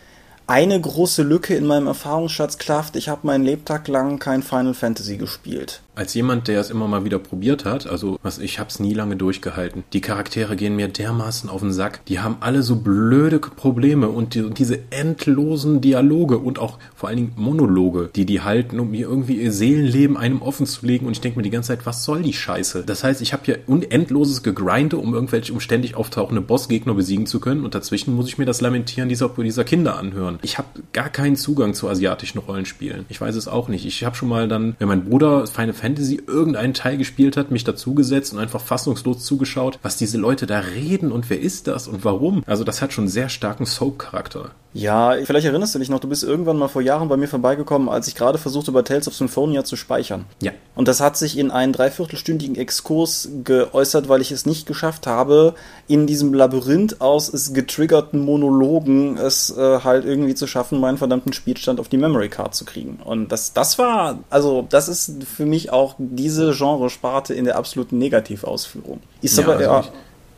eine große Lücke in meinem Erfahrungsschatz klafft. Ich habe meinen Lebtag lang kein Final Fantasy gespielt als jemand, der es immer mal wieder probiert hat, also was ich hab's nie lange durchgehalten. Die Charaktere gehen mir dermaßen auf den Sack. Die haben alle so blöde Probleme und die, diese endlosen Dialoge und auch vor allen Dingen Monologe, die die halten, um mir irgendwie ihr Seelenleben einem offen zu legen. Und ich denke mir die ganze Zeit, was soll die Scheiße? Das heißt, ich habe hier unendloses Gegrinde, um irgendwelche umständig auftauchende Bossgegner besiegen zu können. Und dazwischen muss ich mir das Lamentieren dieser, dieser Kinder anhören. Ich habe gar keinen Zugang zu asiatischen Rollenspielen. Ich weiß es auch nicht. Ich habe schon mal dann, wenn mein Bruder Final irgendeinen Teil gespielt hat, mich dazugesetzt und einfach fassungslos zugeschaut, was diese Leute da reden und wer ist das und warum. Also das hat schon sehr starken Soap-Charakter. Ja, vielleicht erinnerst du dich noch, du bist irgendwann mal vor Jahren bei mir vorbeigekommen, als ich gerade versuchte, bei Tales of Symphonia zu speichern. Ja. Und das hat sich in einen dreiviertelstündigen Exkurs geäußert, weil ich es nicht geschafft habe, in diesem Labyrinth aus getriggerten Monologen es äh, halt irgendwie zu schaffen, meinen verdammten Spielstand auf die Memory Card zu kriegen. Und das, das war, also, das ist für mich auch diese Genresparte in der absoluten Negativausführung. Ist ja, aber also ja.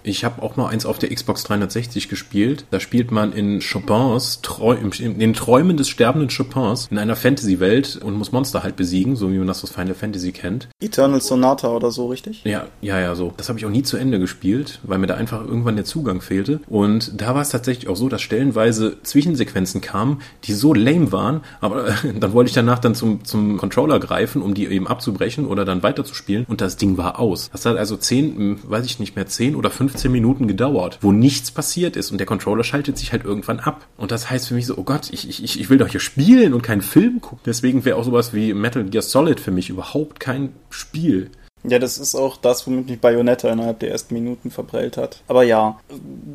Ich habe auch mal eins auf der Xbox 360 gespielt. Da spielt man in Chopins, in den Träumen des sterbenden Chopins in einer Fantasy-Welt und muss Monster halt besiegen, so wie man das aus Final Fantasy kennt. Eternal Sonata oder so, richtig? Ja, ja, ja, so. Das habe ich auch nie zu Ende gespielt, weil mir da einfach irgendwann der Zugang fehlte. Und da war es tatsächlich auch so, dass stellenweise Zwischensequenzen kamen, die so lame waren, aber dann wollte ich danach dann zum, zum Controller greifen, um die eben abzubrechen oder dann weiterzuspielen und das Ding war aus. Das hat also zehn, weiß ich nicht mehr, zehn oder 15 15 Minuten gedauert, wo nichts passiert ist und der Controller schaltet sich halt irgendwann ab. Und das heißt für mich so, oh Gott, ich, ich, ich will doch hier spielen und keinen Film gucken. Deswegen wäre auch sowas wie Metal Gear Solid für mich überhaupt kein Spiel. Ja, das ist auch das, womit mich Bayonetta innerhalb der ersten Minuten verprellt hat. Aber ja,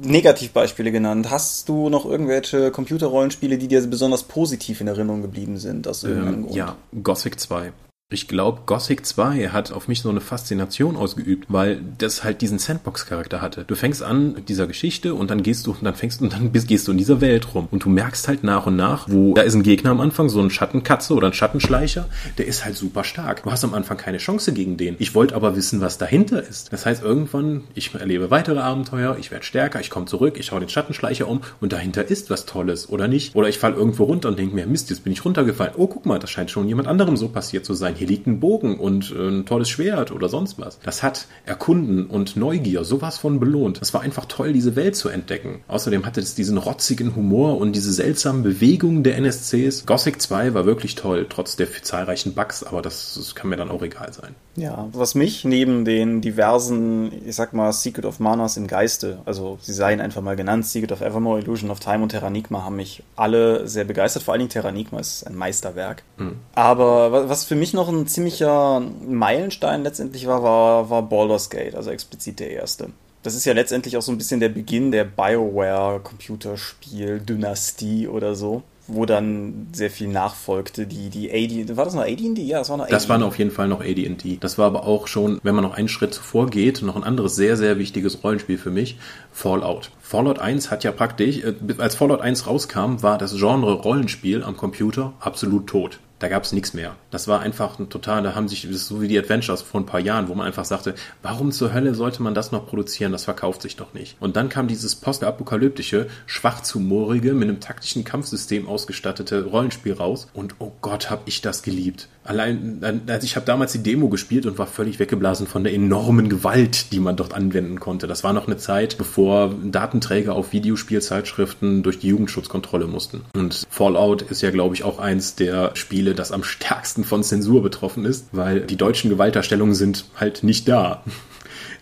Negativbeispiele genannt. Hast du noch irgendwelche Computerrollenspiele, die dir besonders positiv in Erinnerung geblieben sind? Aus irgendeinem ähm, Grund? Ja, Gothic 2 ich glaube, Gothic 2 hat auf mich so eine Faszination ausgeübt, weil das halt diesen Sandbox-Charakter hatte. Du fängst an mit dieser Geschichte und dann gehst du und dann fängst und dann bist, gehst du in dieser Welt rum und du merkst halt nach und nach, wo da ist ein Gegner am Anfang, so ein Schattenkatze oder ein Schattenschleicher, der ist halt super stark. Du hast am Anfang keine Chance gegen den. Ich wollte aber wissen, was dahinter ist. Das heißt, irgendwann, ich erlebe weitere Abenteuer, ich werde stärker, ich komme zurück, ich hau den Schattenschleicher um und dahinter ist was Tolles oder nicht. Oder ich falle irgendwo runter und denke mir, Mist, jetzt bin ich runtergefallen. Oh, guck mal, das scheint schon jemand anderem so passiert zu sein hier liegt ein Bogen und äh, ein tolles Schwert oder sonst was. Das hat Erkunden und Neugier sowas von belohnt. Das war einfach toll, diese Welt zu entdecken. Außerdem hatte es diesen rotzigen Humor und diese seltsamen Bewegungen der NSCs. Gothic 2 war wirklich toll, trotz der zahlreichen Bugs, aber das, das kann mir dann auch egal sein. Ja, was mich neben den diversen, ich sag mal, Secret of Manas im Geiste, also sie seien einfach mal genannt, Secret of Evermore, Illusion of Time und Terranigma haben mich alle sehr begeistert. Vor allen Dingen Terranigma ist ein Meisterwerk. Mhm. Aber was für mich noch ein ziemlicher Meilenstein letztendlich war, war, war Baldur's Gate, also explizit der erste. Das ist ja letztendlich auch so ein bisschen der Beginn der BioWare-Computerspiel-Dynastie oder so wo dann sehr viel nachfolgte. Die, die AD, war das noch AD&D? Ja, das war noch AD. Das war auf jeden Fall noch AD&D. Das war aber auch schon, wenn man noch einen Schritt zuvor geht, noch ein anderes sehr, sehr wichtiges Rollenspiel für mich, Fallout. Fallout 1 hat ja praktisch, äh, als Fallout 1 rauskam, war das Genre Rollenspiel am Computer absolut tot da gab es nichts mehr. Das war einfach ein total, da haben sich, das ist so wie die Adventures vor ein paar Jahren, wo man einfach sagte, warum zur Hölle sollte man das noch produzieren? Das verkauft sich doch nicht. Und dann kam dieses postapokalyptische, schwachzumorige, mit einem taktischen Kampfsystem ausgestattete Rollenspiel raus und oh Gott, hab ich das geliebt. Allein, also ich habe damals die Demo gespielt und war völlig weggeblasen von der enormen Gewalt, die man dort anwenden konnte. Das war noch eine Zeit, bevor Datenträger auf Videospielzeitschriften durch die Jugendschutzkontrolle mussten. Und Fallout ist ja, glaube ich, auch eins der Spiele, das am stärksten von Zensur betroffen ist, weil die deutschen Gewaltdarstellungen sind halt nicht da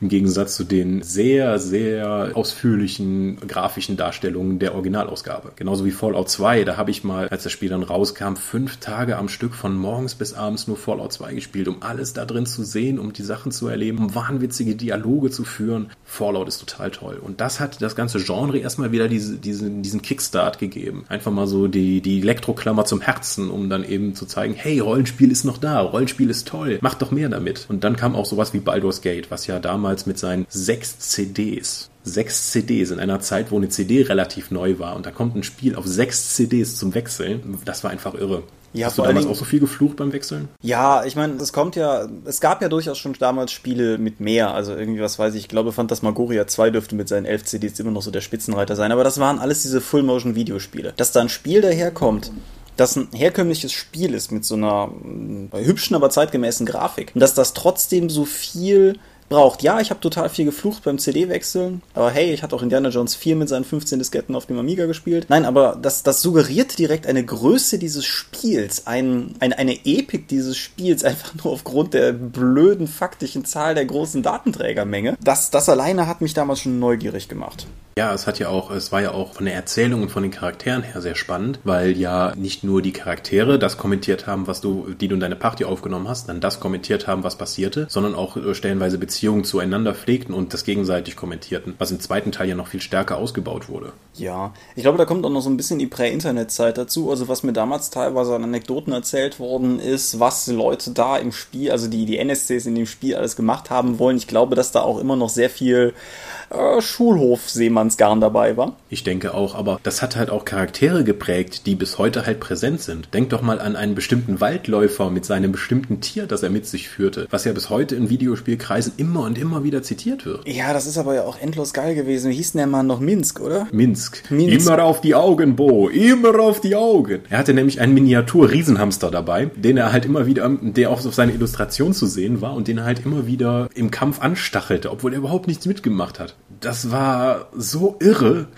im Gegensatz zu den sehr, sehr ausführlichen grafischen Darstellungen der Originalausgabe. Genauso wie Fallout 2, da habe ich mal, als das Spiel dann rauskam, fünf Tage am Stück von morgens bis abends nur Fallout 2 gespielt, um alles da drin zu sehen, um die Sachen zu erleben, um wahnwitzige Dialoge zu führen. Fallout ist total toll. Und das hat das ganze Genre erstmal wieder diese, diesen, diesen Kickstart gegeben. Einfach mal so die, die Elektroklammer zum Herzen, um dann eben zu zeigen, hey, Rollenspiel ist noch da, Rollenspiel ist toll, mach doch mehr damit. Und dann kam auch sowas wie Baldur's Gate, was ja damals damals mit seinen sechs CDs. Sechs CDs in einer Zeit, wo eine CD relativ neu war und da kommt ein Spiel auf sechs CDs zum Wechseln. Das war einfach irre. Ja, Hast du damals auch so viel geflucht beim Wechseln? Ja, ich meine, es kommt ja, es gab ja durchaus schon damals Spiele mit mehr, also irgendwie, was weiß ich, ich glaube, Phantasmagoria 2 dürfte mit seinen 11 CDs immer noch so der Spitzenreiter sein, aber das waren alles diese Full-Motion-Videospiele. Dass da ein Spiel daherkommt, das ein herkömmliches Spiel ist mit so einer hübschen, aber zeitgemäßen Grafik. Und dass das trotzdem so viel braucht. Ja, ich habe total viel geflucht beim CD-Wechseln, aber hey, ich hatte auch Indiana Jones 4 mit seinen 15 Disketten auf dem Amiga gespielt. Nein, aber das, das suggeriert direkt eine Größe dieses Spiels, ein, ein, eine Epik dieses Spiels, einfach nur aufgrund der blöden faktischen Zahl der großen Datenträgermenge. Das, das alleine hat mich damals schon neugierig gemacht. Ja, es hat ja auch, es war ja auch von der Erzählung und von den Charakteren her sehr spannend, weil ja nicht nur die Charaktere das kommentiert haben, was du, die du in deine Party aufgenommen hast, dann das kommentiert haben, was passierte, sondern auch äh, stellenweise Beziehungen zueinander pflegten und das gegenseitig kommentierten, was im zweiten Teil ja noch viel stärker ausgebaut wurde. Ja, ich glaube, da kommt auch noch so ein bisschen die Prä-Internet-Zeit dazu. Also was mir damals teilweise an Anekdoten erzählt worden ist, was Leute da im Spiel, also die, die NSCs in dem Spiel alles gemacht haben wollen. Ich glaube, dass da auch immer noch sehr viel äh, Schulhof-Seemannsgarn dabei war. Ich denke auch, aber das hat halt auch Charaktere geprägt, die bis heute halt präsent sind. Denk doch mal an einen bestimmten Waldläufer mit seinem bestimmten Tier, das er mit sich führte, was ja bis heute in Videospielkreisen immer und immer wieder zitiert wird. Ja, das ist aber ja auch endlos geil gewesen. Wie hieß denn der Mann noch? Minsk, oder? Minsk. Minsk. Immer auf die Augen, Bo. Immer auf die Augen. Er hatte nämlich einen Miniatur-Riesenhamster dabei, den er halt immer wieder, der auch auf seiner Illustration zu sehen war und den er halt immer wieder im Kampf anstachelte, obwohl er überhaupt nichts mitgemacht hat das war so irre.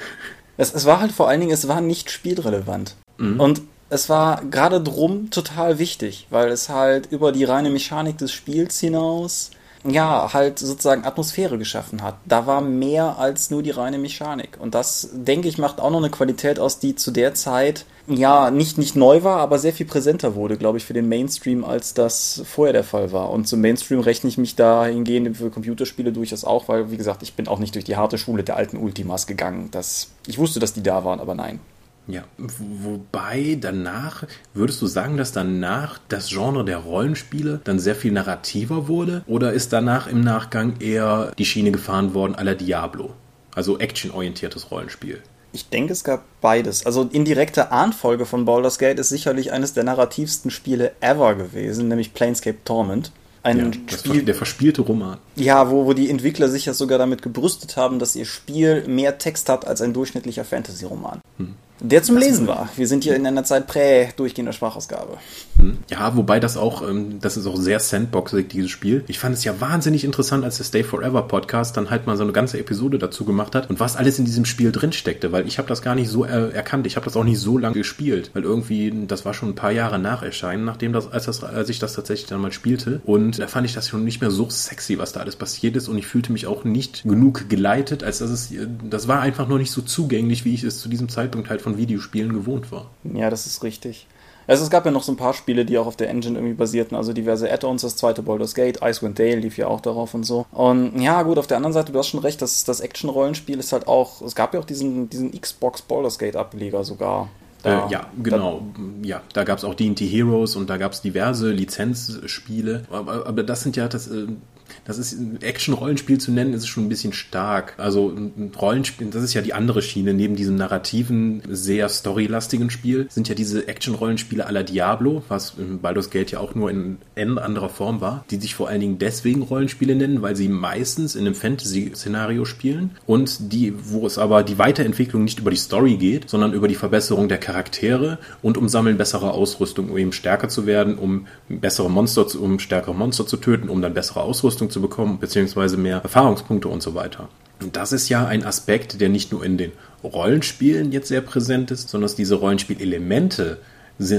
Es, es war halt vor allen Dingen, es war nicht spielrelevant. Mhm. Und es war gerade drum total wichtig, weil es halt über die reine Mechanik des Spiels hinaus ja, halt sozusagen Atmosphäre geschaffen hat. Da war mehr als nur die reine Mechanik. Und das, denke ich, macht auch noch eine Qualität aus, die zu der Zeit ja nicht, nicht neu war, aber sehr viel präsenter wurde, glaube ich, für den Mainstream, als das vorher der Fall war. Und zum Mainstream rechne ich mich dahingehend für Computerspiele durchaus auch, weil, wie gesagt, ich bin auch nicht durch die harte Schule der alten Ultimas gegangen. Das, ich wusste, dass die da waren, aber nein. Ja, wobei danach, würdest du sagen, dass danach das Genre der Rollenspiele dann sehr viel narrativer wurde? Oder ist danach im Nachgang eher die Schiene gefahren worden à la Diablo? Also actionorientiertes Rollenspiel? Ich denke, es gab beides. Also indirekte Ahnfolge von Baldur's Gate ist sicherlich eines der narrativsten Spiele ever gewesen, nämlich Planescape Torment. Ein ja, Spiel, der verspielte Roman. Ja, wo, wo die Entwickler sich ja sogar damit gebrüstet haben, dass ihr Spiel mehr Text hat als ein durchschnittlicher Fantasy-Roman. Hm der zum Lesen war. Wir sind hier in einer Zeit prä-durchgehender Sprachausgabe. Hm. Ja, wobei das auch, ähm, das ist auch sehr sandboxig, dieses Spiel. Ich fand es ja wahnsinnig interessant, als der Stay Forever Podcast dann halt mal so eine ganze Episode dazu gemacht hat und was alles in diesem Spiel drin steckte, weil ich habe das gar nicht so erkannt. Ich habe das auch nicht so lange gespielt, weil irgendwie, das war schon ein paar Jahre nach Erscheinen, nachdem das, als, das, als ich das tatsächlich dann mal spielte. Und da fand ich das schon nicht mehr so sexy, was da alles passiert ist und ich fühlte mich auch nicht genug geleitet, als dass es, das war einfach nur nicht so zugänglich, wie ich es zu diesem Zeitpunkt halt von von Videospielen gewohnt war. Ja, das ist richtig. Also es gab ja noch so ein paar Spiele, die auch auf der Engine irgendwie basierten, also diverse Add-ons, das zweite Baldur's Gate, Icewind Dale lief ja auch darauf und so. Und ja, gut, auf der anderen Seite, du hast schon recht, das, das Action-Rollenspiel ist halt auch, es gab ja auch diesen, diesen Xbox Baldur's Gate-Ableger sogar. Da, äh, ja, genau. Da, ja, da gab es auch D&T Heroes und da gab es diverse Lizenzspiele. Aber, aber das sind ja das, äh, das ist ein Action-Rollenspiel zu nennen, ist schon ein bisschen stark. Also ein Rollenspiel, das ist ja die andere Schiene. Neben diesem narrativen, sehr storylastigen Spiel sind ja diese Action-Rollenspiele aller Diablo, was in Baldur's Gate ja auch nur in N anderer Form war, die sich vor allen Dingen deswegen Rollenspiele nennen, weil sie meistens in einem Fantasy-Szenario spielen und die, wo es aber die Weiterentwicklung nicht über die Story geht, sondern über die Verbesserung der Charaktere und um Sammeln besserer Ausrüstung, um eben stärker zu werden, um bessere Monster, um stärkere Monster zu töten, um dann bessere Ausrüstung zu bekommen, beziehungsweise mehr Erfahrungspunkte und so weiter. Und das ist ja ein Aspekt, der nicht nur in den Rollenspielen jetzt sehr präsent ist, sondern dass diese Rollenspielelemente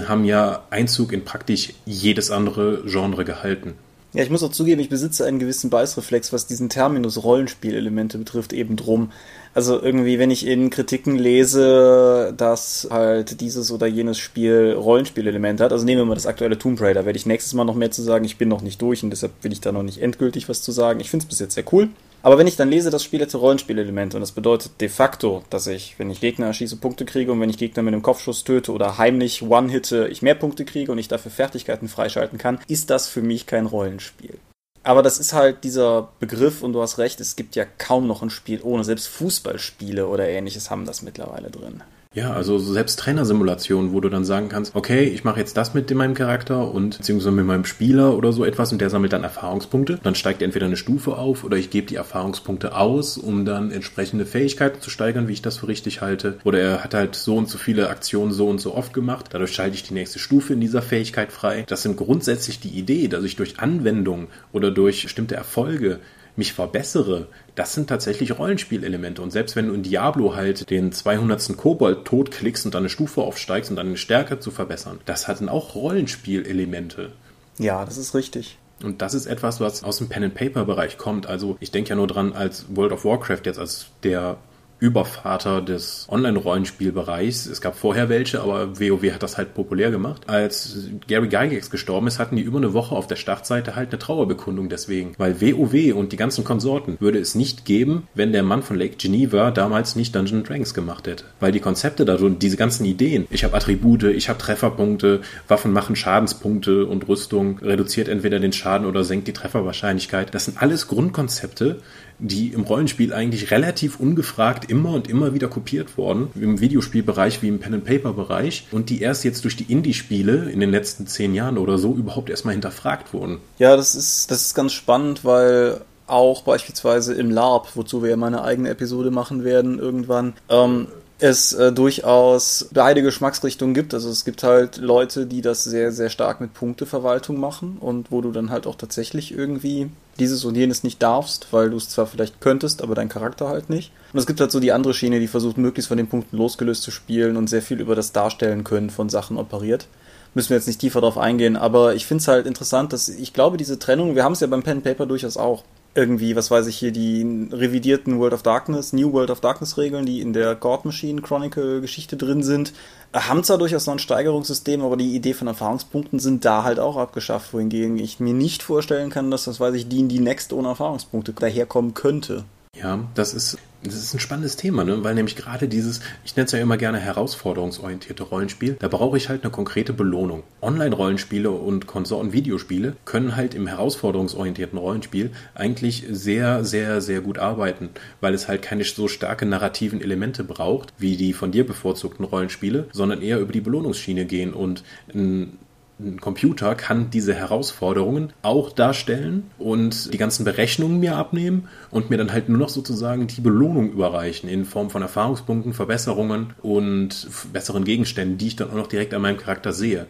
haben ja Einzug in praktisch jedes andere Genre gehalten. Ja, ich muss auch zugeben, ich besitze einen gewissen Beißreflex, was diesen Terminus Rollenspielelemente betrifft, eben drum. Also irgendwie, wenn ich in Kritiken lese, dass halt dieses oder jenes Spiel Rollenspielelemente hat, also nehmen wir mal das aktuelle Tomb Raider, werde ich nächstes Mal noch mehr zu sagen. Ich bin noch nicht durch und deshalb will ich da noch nicht endgültig was zu sagen. Ich finde es bis jetzt sehr cool. Aber wenn ich dann lese, das Spiel hätte Rollenspielelemente und das bedeutet de facto, dass ich, wenn ich Gegner erschieße, Punkte kriege und wenn ich Gegner mit einem Kopfschuss töte oder heimlich One-Hitte, ich mehr Punkte kriege und ich dafür Fertigkeiten freischalten kann, ist das für mich kein Rollenspiel. Aber das ist halt dieser Begriff und du hast recht, es gibt ja kaum noch ein Spiel ohne, selbst Fußballspiele oder ähnliches haben das mittlerweile drin. Ja, also selbst Trainersimulationen, wo du dann sagen kannst, okay, ich mache jetzt das mit meinem Charakter und beziehungsweise mit meinem Spieler oder so etwas und der sammelt dann Erfahrungspunkte. Dann steigt entweder eine Stufe auf oder ich gebe die Erfahrungspunkte aus, um dann entsprechende Fähigkeiten zu steigern, wie ich das für richtig halte. Oder er hat halt so und so viele Aktionen so und so oft gemacht. Dadurch schalte ich die nächste Stufe in dieser Fähigkeit frei. Das sind grundsätzlich die Idee, dass ich durch Anwendung oder durch bestimmte Erfolge mich verbessere, das sind tatsächlich Rollenspielelemente. Und selbst wenn du in Diablo halt den 200. Kobold totklickst und dann eine Stufe aufsteigst und deine Stärke zu verbessern, das hatten auch Rollenspielelemente. Ja, das ist richtig. Und das ist etwas, was aus dem Pen-and-Paper-Bereich kommt. Also ich denke ja nur dran, als World of Warcraft jetzt als der Übervater des Online-Rollenspielbereichs. Es gab vorher welche, aber WoW hat das halt populär gemacht. Als Gary Gygax gestorben ist, hatten die über eine Woche auf der Startseite halt eine Trauerbekundung deswegen. Weil WoW und die ganzen Konsorten würde es nicht geben, wenn der Mann von Lake Geneva damals nicht Dungeon Dragons gemacht hätte. Weil die Konzepte da und diese ganzen Ideen, ich habe Attribute, ich habe Trefferpunkte, Waffen machen Schadenspunkte und Rüstung reduziert entweder den Schaden oder senkt die Trefferwahrscheinlichkeit. Das sind alles Grundkonzepte, die im Rollenspiel eigentlich relativ ungefragt immer und immer wieder kopiert worden, im Videospielbereich wie im Pen-and-Paper-Bereich und die erst jetzt durch die Indie-Spiele in den letzten zehn Jahren oder so überhaupt erstmal hinterfragt wurden. Ja, das ist, das ist ganz spannend, weil auch beispielsweise im LARP, wozu wir ja meine eigene Episode machen werden irgendwann, ähm, es äh, durchaus beide Geschmacksrichtungen gibt. Also es gibt halt Leute, die das sehr, sehr stark mit Punkteverwaltung machen und wo du dann halt auch tatsächlich irgendwie dieses und jenes nicht darfst, weil du es zwar vielleicht könntest, aber dein Charakter halt nicht. Und es gibt halt so die andere Schiene, die versucht, möglichst von den Punkten losgelöst zu spielen und sehr viel über das Darstellen können von Sachen operiert. Müssen wir jetzt nicht tiefer drauf eingehen, aber ich finde es halt interessant, dass ich glaube, diese Trennung, wir haben es ja beim Pen Paper durchaus auch irgendwie, was weiß ich hier, die revidierten World of Darkness, New World of Darkness Regeln, die in der God Machine Chronicle Geschichte drin sind, haben zwar durchaus noch ein Steigerungssystem, aber die Idee von Erfahrungspunkten sind da halt auch abgeschafft, wohingegen ich mir nicht vorstellen kann, dass das, weiß ich, die in die Next ohne Erfahrungspunkte daherkommen könnte. Ja, das ist das ist ein spannendes Thema, ne? weil nämlich gerade dieses, ich nenne es ja immer gerne herausforderungsorientierte Rollenspiel, da brauche ich halt eine konkrete Belohnung. Online-Rollenspiele und Konsorten-Videospiele können halt im herausforderungsorientierten Rollenspiel eigentlich sehr, sehr, sehr gut arbeiten, weil es halt keine so starke narrativen Elemente braucht, wie die von dir bevorzugten Rollenspiele, sondern eher über die Belohnungsschiene gehen und ein ein Computer kann diese Herausforderungen auch darstellen und die ganzen Berechnungen mir abnehmen und mir dann halt nur noch sozusagen die Belohnung überreichen in Form von Erfahrungspunkten, Verbesserungen und besseren Gegenständen, die ich dann auch noch direkt an meinem Charakter sehe.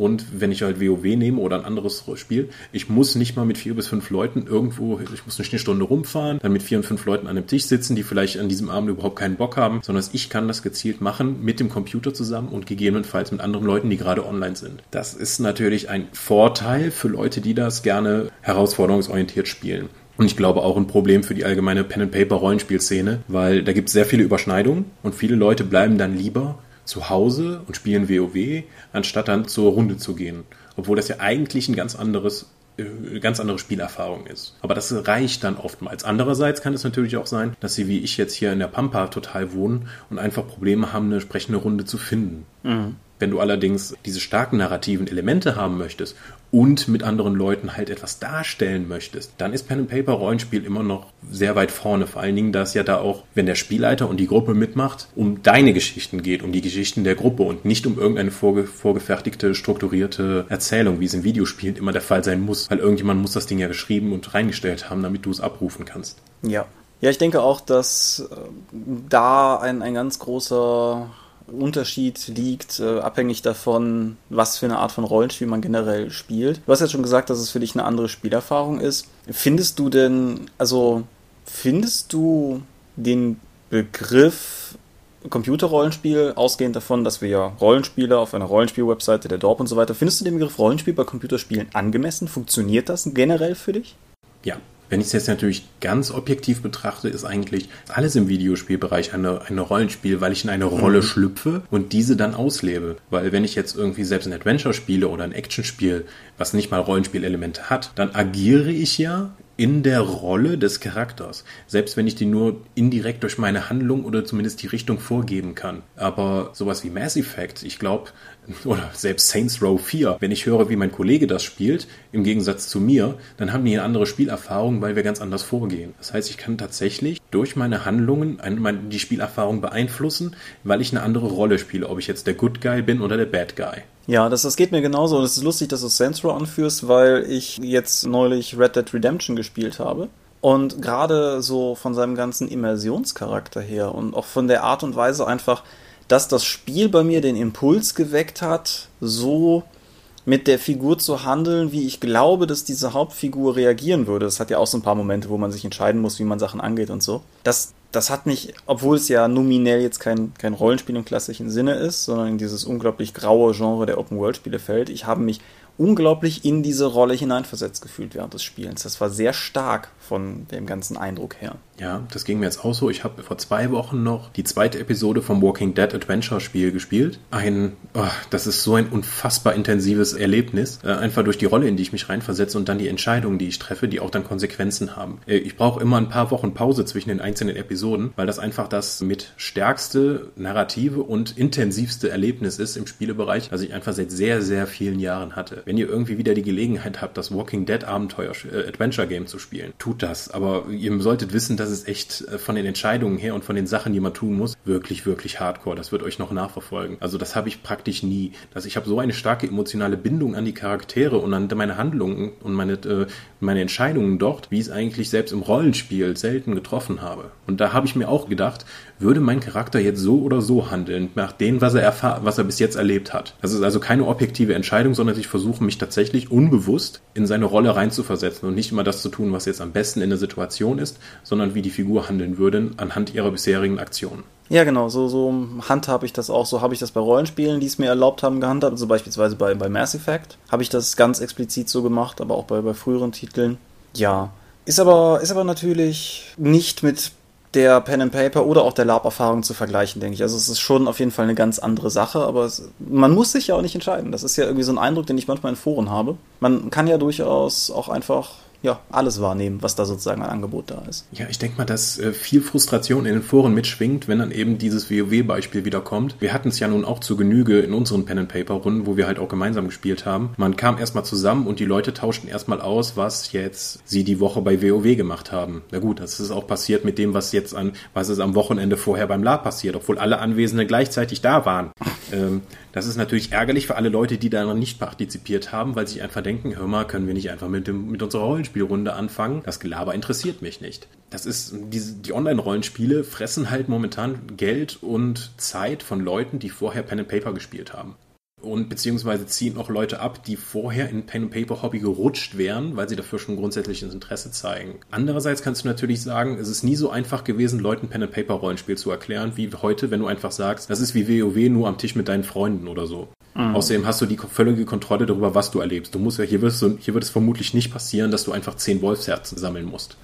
Und wenn ich halt WoW nehme oder ein anderes Spiel, ich muss nicht mal mit vier bis fünf Leuten irgendwo, ich muss eine Stunde rumfahren, dann mit vier und fünf Leuten an einem Tisch sitzen, die vielleicht an diesem Abend überhaupt keinen Bock haben, sondern ich kann das gezielt machen mit dem Computer zusammen und gegebenenfalls mit anderen Leuten, die gerade online sind. Das ist natürlich ein Vorteil für Leute, die das gerne herausforderungsorientiert spielen. Und ich glaube auch ein Problem für die allgemeine Pen-and-Paper-Rollenspielszene, weil da gibt es sehr viele Überschneidungen und viele Leute bleiben dann lieber zu Hause und spielen WoW, anstatt dann zur Runde zu gehen. Obwohl das ja eigentlich ein ganz anderes äh, ganz andere Spielerfahrung ist. Aber das reicht dann oftmals. Andererseits kann es natürlich auch sein, dass sie wie ich jetzt hier in der Pampa total wohnen und einfach Probleme haben, eine entsprechende Runde zu finden. Mhm. Wenn du allerdings diese starken narrativen Elemente haben möchtest und mit anderen Leuten halt etwas darstellen möchtest, dann ist Pen and Paper Rollenspiel immer noch sehr weit vorne. Vor allen Dingen, da ja da auch, wenn der Spielleiter und die Gruppe mitmacht, um deine Geschichten geht, um die Geschichten der Gruppe und nicht um irgendeine vorge vorgefertigte, strukturierte Erzählung, wie es in Videospielen immer der Fall sein muss, weil irgendjemand muss das Ding ja geschrieben und reingestellt haben, damit du es abrufen kannst. Ja. Ja, ich denke auch, dass äh, da ein, ein ganz großer Unterschied liegt, äh, abhängig davon, was für eine Art von Rollenspiel man generell spielt. Du hast jetzt schon gesagt, dass es für dich eine andere Spielerfahrung ist. Findest du denn, also findest du den Begriff Computerrollenspiel, ausgehend davon, dass wir ja Rollenspiele auf einer Rollenspiel-Webseite der Dorp und so weiter, findest du den Begriff Rollenspiel bei Computerspielen angemessen? Funktioniert das generell für dich? Ja, wenn ich es jetzt natürlich ganz objektiv betrachte, ist eigentlich alles im Videospielbereich eine, eine Rollenspiel, weil ich in eine Rolle mhm. schlüpfe und diese dann auslebe. Weil wenn ich jetzt irgendwie selbst ein Adventure spiele oder ein Action-Spiel, was nicht mal Rollenspielelemente hat, dann agiere ich ja in der Rolle des Charakters. Selbst wenn ich die nur indirekt durch meine Handlung oder zumindest die Richtung vorgeben kann. Aber sowas wie Mass Effect, ich glaube, oder selbst Saints Row 4, wenn ich höre, wie mein Kollege das spielt, im Gegensatz zu mir, dann haben die eine andere Spielerfahrung, weil wir ganz anders vorgehen. Das heißt, ich kann tatsächlich durch meine Handlungen die Spielerfahrung beeinflussen, weil ich eine andere Rolle spiele, ob ich jetzt der Good Guy bin oder der Bad Guy. Ja, das, das geht mir genauso. Und es ist lustig, dass du Saints Row anführst, weil ich jetzt neulich Red Dead Redemption gespielt habe. Und gerade so von seinem ganzen Immersionscharakter her und auch von der Art und Weise einfach, dass das Spiel bei mir den Impuls geweckt hat, so mit der Figur zu handeln, wie ich glaube, dass diese Hauptfigur reagieren würde. Es hat ja auch so ein paar Momente, wo man sich entscheiden muss, wie man Sachen angeht und so. Das, das hat mich, obwohl es ja nominell jetzt kein, kein Rollenspiel im klassischen Sinne ist, sondern in dieses unglaublich graue Genre der Open-World-Spiele fällt, ich habe mich unglaublich in diese Rolle hineinversetzt gefühlt während des Spielens. Das war sehr stark von dem ganzen Eindruck her. Ja, das ging mir jetzt auch so. Ich habe vor zwei Wochen noch die zweite Episode vom Walking Dead Adventure Spiel gespielt. Ein, oh, das ist so ein unfassbar intensives Erlebnis. Äh, einfach durch die Rolle, in die ich mich reinversetze und dann die Entscheidungen, die ich treffe, die auch dann Konsequenzen haben. Äh, ich brauche immer ein paar Wochen Pause zwischen den einzelnen Episoden, weil das einfach das mit stärkste narrative und intensivste Erlebnis ist im Spielebereich, das ich einfach seit sehr, sehr vielen Jahren hatte wenn ihr irgendwie wieder die Gelegenheit habt, das Walking Dead Abenteuer äh, Adventure Game zu spielen, tut das. Aber ihr solltet wissen, dass es echt äh, von den Entscheidungen her und von den Sachen, die man tun muss, wirklich, wirklich hardcore. Das wird euch noch nachverfolgen. Also das habe ich praktisch nie. Dass ich habe so eine starke emotionale Bindung an die Charaktere und an meine Handlungen und meine, äh, meine Entscheidungen dort, wie ich es eigentlich selbst im Rollenspiel selten getroffen habe. Und da habe ich mir auch gedacht, würde mein Charakter jetzt so oder so handeln, nach dem, was er, was er bis jetzt erlebt hat. Das ist also keine objektive Entscheidung, sondern ich versuche mich tatsächlich unbewusst in seine Rolle reinzuversetzen und nicht immer das zu tun, was jetzt am besten in der Situation ist, sondern wie die Figur handeln würde anhand ihrer bisherigen Aktionen. Ja, genau, so, so handhabe ich das auch. So habe ich das bei Rollenspielen, die es mir erlaubt haben, gehandhabt. Also beispielsweise bei, bei Mass Effect habe ich das ganz explizit so gemacht, aber auch bei, bei früheren Titeln. Ja. Ist aber, ist aber natürlich nicht mit der Pen and Paper oder auch der Lab-Erfahrung zu vergleichen, denke ich. Also es ist schon auf jeden Fall eine ganz andere Sache, aber es, man muss sich ja auch nicht entscheiden. Das ist ja irgendwie so ein Eindruck, den ich manchmal in Foren habe. Man kann ja durchaus auch einfach ja, alles wahrnehmen, was da sozusagen an Angebot da ist. Ja, ich denke mal, dass äh, viel Frustration in den Foren mitschwingt, wenn dann eben dieses WoW-Beispiel wieder kommt. Wir hatten es ja nun auch zu Genüge in unseren Pen-and-Paper-Runden, wo wir halt auch gemeinsam gespielt haben. Man kam erstmal zusammen und die Leute tauschten erstmal aus, was jetzt sie die Woche bei WoW gemacht haben. Na gut, das ist auch passiert mit dem, was jetzt an, was ist am Wochenende vorher beim La passiert, obwohl alle Anwesenden gleichzeitig da waren. ähm, das ist natürlich ärgerlich für alle Leute, die da noch nicht partizipiert haben, weil sie einfach denken, hör mal, können wir nicht einfach mit, dem, mit unserer Rollenspielrunde anfangen? Das Gelaber interessiert mich nicht. Das ist, diese, die Online-Rollenspiele fressen halt momentan Geld und Zeit von Leuten, die vorher Pen and Paper gespielt haben und beziehungsweise ziehen auch Leute ab, die vorher in Pen and Paper Hobby gerutscht wären, weil sie dafür schon grundsätzliches Interesse zeigen. Andererseits kannst du natürlich sagen, es ist nie so einfach gewesen, Leuten Pen and Paper Rollenspiel zu erklären, wie heute, wenn du einfach sagst, das ist wie WoW nur am Tisch mit deinen Freunden oder so. Mhm. Außerdem hast du die völlige Kontrolle darüber, was du erlebst. Du musst ja, hier, wirst du, hier wird es vermutlich nicht passieren, dass du einfach zehn Wolfsherzen sammeln musst.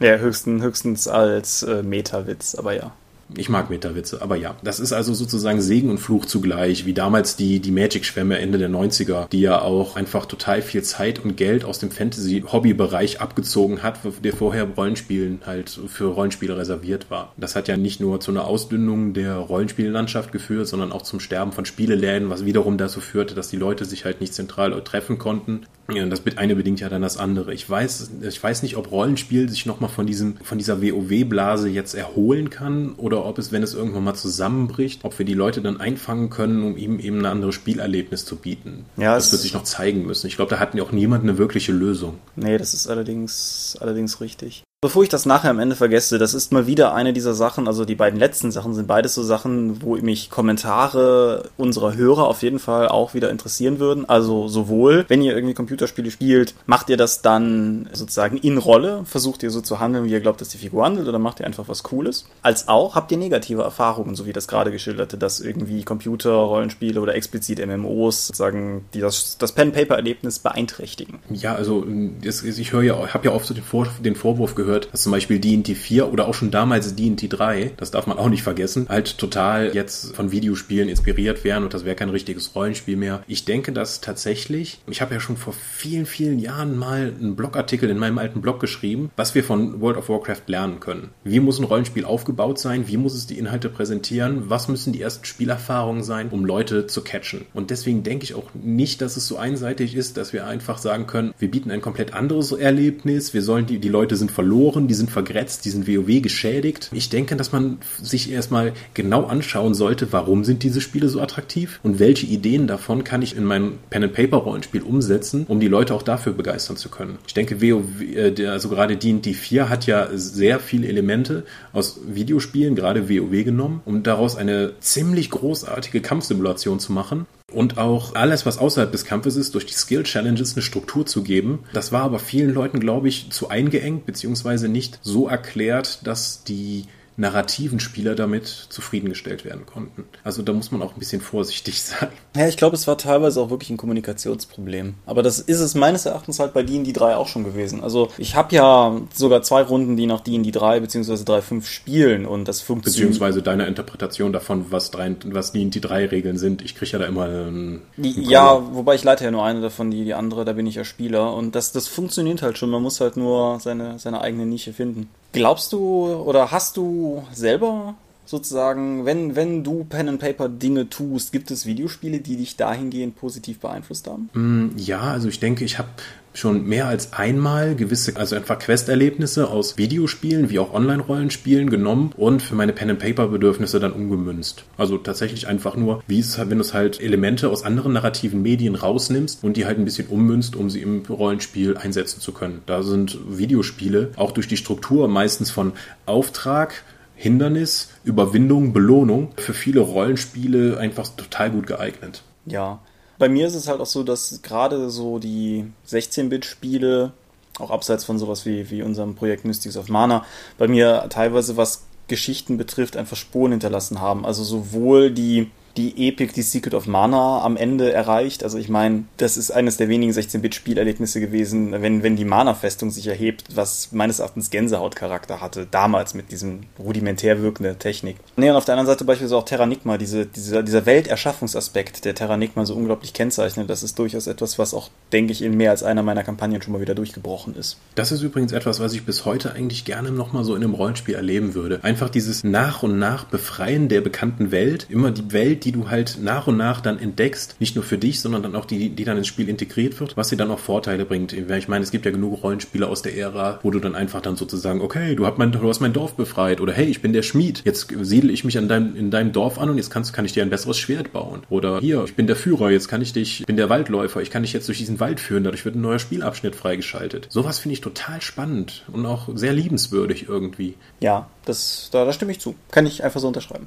Ja, höchstens, höchstens als äh, Meta-Witz, aber ja. Ich mag Meta-Witze, aber ja. Das ist also sozusagen Segen und Fluch zugleich, wie damals die, die Magic-Schwämme Ende der 90er, die ja auch einfach total viel Zeit und Geld aus dem Fantasy-Hobby-Bereich abgezogen hat, der vorher Rollenspielen halt für Rollenspiele reserviert war. Das hat ja nicht nur zu einer Ausdünnung der Rollenspiellandschaft geführt, sondern auch zum Sterben von Spieleläden, was wiederum dazu führte, dass die Leute sich halt nicht zentral treffen konnten. Ja, das eine bedingt ja dann das andere. Ich weiß, ich weiß nicht, ob Rollenspiel sich nochmal von diesem, von dieser WoW-Blase jetzt erholen kann oder ob es, wenn es irgendwann mal zusammenbricht, ob wir die Leute dann einfangen können, um ihm eben ein anderes Spielerlebnis zu bieten. Ja, das wird sich noch zeigen müssen. Ich glaube, da hatten ja auch niemand eine wirkliche Lösung. Nee, das ist allerdings, allerdings richtig. Bevor ich das nachher am Ende vergesse, das ist mal wieder eine dieser Sachen, also die beiden letzten Sachen sind beides so Sachen, wo mich Kommentare unserer Hörer auf jeden Fall auch wieder interessieren würden. Also sowohl, wenn ihr irgendwie Computerspiele spielt, macht ihr das dann sozusagen in Rolle, versucht ihr so zu handeln, wie ihr glaubt, dass die Figur handelt, oder macht ihr einfach was Cooles? Als auch, habt ihr negative Erfahrungen, so wie das gerade geschilderte, dass irgendwie Computer, Rollenspiele oder explizit MMOs sozusagen die das, das Pen-Paper-Erlebnis beeinträchtigen? Ja, also ich höre ja, habe ja oft so den, Vor den Vorwurf gehört, gehört, dass zum Beispiel D&D 4 oder auch schon damals D&D 3, das darf man auch nicht vergessen, halt total jetzt von Videospielen inspiriert wären und das wäre kein richtiges Rollenspiel mehr. Ich denke, dass tatsächlich, ich habe ja schon vor vielen, vielen Jahren mal einen Blogartikel in meinem alten Blog geschrieben, was wir von World of Warcraft lernen können. Wie muss ein Rollenspiel aufgebaut sein? Wie muss es die Inhalte präsentieren? Was müssen die ersten Spielerfahrungen sein, um Leute zu catchen? Und deswegen denke ich auch nicht, dass es so einseitig ist, dass wir einfach sagen können, wir bieten ein komplett anderes Erlebnis, wir sollen die, die Leute sind verloren verloren, die sind vergrätzt, die sind WoW geschädigt. Ich denke, dass man sich erstmal genau anschauen sollte, warum sind diese Spiele so attraktiv und welche Ideen davon kann ich in mein Pen-and-Paper-Rollenspiel umsetzen, um die Leute auch dafür begeistern zu können. Ich denke, WoW, äh, also gerade D&D 4 hat ja sehr viele Elemente aus Videospielen, gerade WoW genommen, um daraus eine ziemlich großartige Kampfsimulation zu machen und auch alles, was außerhalb des Kampfes ist, durch die Skill Challenges eine Struktur zu geben. Das war aber vielen Leuten, glaube ich, zu eingeengt, beziehungsweise nicht so erklärt, dass die narrativen Spieler damit zufriedengestellt werden konnten. Also da muss man auch ein bisschen vorsichtig sein. Ja, ich glaube, es war teilweise auch wirklich ein Kommunikationsproblem. Aber das ist es meines Erachtens halt bei D&D 3 auch schon gewesen. Also ich habe ja sogar zwei Runden, die nach D&D 3 bzw. 3.5 spielen und das funktioniert. Beziehungsweise deine Interpretation davon, was, was D&D 3 Regeln sind. Ich kriege ja da immer einen, einen Ja, wobei ich leite ja nur eine davon, die, die andere, da bin ich ja Spieler. Und das, das funktioniert halt schon. Man muss halt nur seine, seine eigene Nische finden. Glaubst du oder hast du selber sozusagen, wenn, wenn du Pen and Paper Dinge tust, gibt es Videospiele, die dich dahingehend positiv beeinflusst haben? Mm, ja, also ich denke, ich habe schon mehr als einmal gewisse, also einfach Questerlebnisse aus Videospielen wie auch Online-Rollenspielen genommen und für meine Pen-and-Paper-Bedürfnisse dann umgemünzt. Also tatsächlich einfach nur, wie es halt, wenn du es halt Elemente aus anderen narrativen Medien rausnimmst und die halt ein bisschen ummünzt, um sie im Rollenspiel einsetzen zu können. Da sind Videospiele auch durch die Struktur meistens von Auftrag, Hindernis, Überwindung, Belohnung für viele Rollenspiele einfach total gut geeignet. Ja, bei mir ist es halt auch so, dass gerade so die 16-Bit-Spiele, auch abseits von sowas wie, wie unserem Projekt Mystics of Mana, bei mir teilweise was Geschichten betrifft, einfach Spuren hinterlassen haben. Also sowohl die die Epic, die Secret of Mana am Ende erreicht. Also ich meine, das ist eines der wenigen 16-Bit-Spielerlebnisse gewesen, wenn, wenn die Mana-Festung sich erhebt, was meines Erachtens Gänsehautcharakter hatte, damals mit diesem rudimentär wirkenden Technik. Nee, und auf der anderen Seite beispielsweise auch Terranigma, diese, dieser, dieser Welterschaffungsaspekt, der Terranigma so unglaublich kennzeichnet, das ist durchaus etwas, was auch, denke ich, in mehr als einer meiner Kampagnen schon mal wieder durchgebrochen ist. Das ist übrigens etwas, was ich bis heute eigentlich gerne nochmal so in einem Rollenspiel erleben würde. Einfach dieses nach und nach Befreien der bekannten Welt, immer die Welt, die du halt nach und nach dann entdeckst, nicht nur für dich, sondern dann auch die, die dann ins Spiel integriert wird, was dir dann auch Vorteile bringt. Ich meine, es gibt ja genug Rollenspiele aus der Ära, wo du dann einfach dann sozusagen, okay, du, hast mein, du hast mein Dorf befreit oder hey, ich bin der Schmied, jetzt siedle ich mich an deinem, in deinem Dorf an und jetzt kannst, kann ich dir ein besseres Schwert bauen. Oder hier, ich bin der Führer, jetzt kann ich dich, ich bin der Waldläufer, ich kann dich jetzt durch diesen Wald führen, dadurch wird ein neuer Spielabschnitt freigeschaltet. Sowas finde ich total spannend und auch sehr liebenswürdig irgendwie. Ja, das, da, da stimme ich zu. Kann ich einfach so unterschreiben.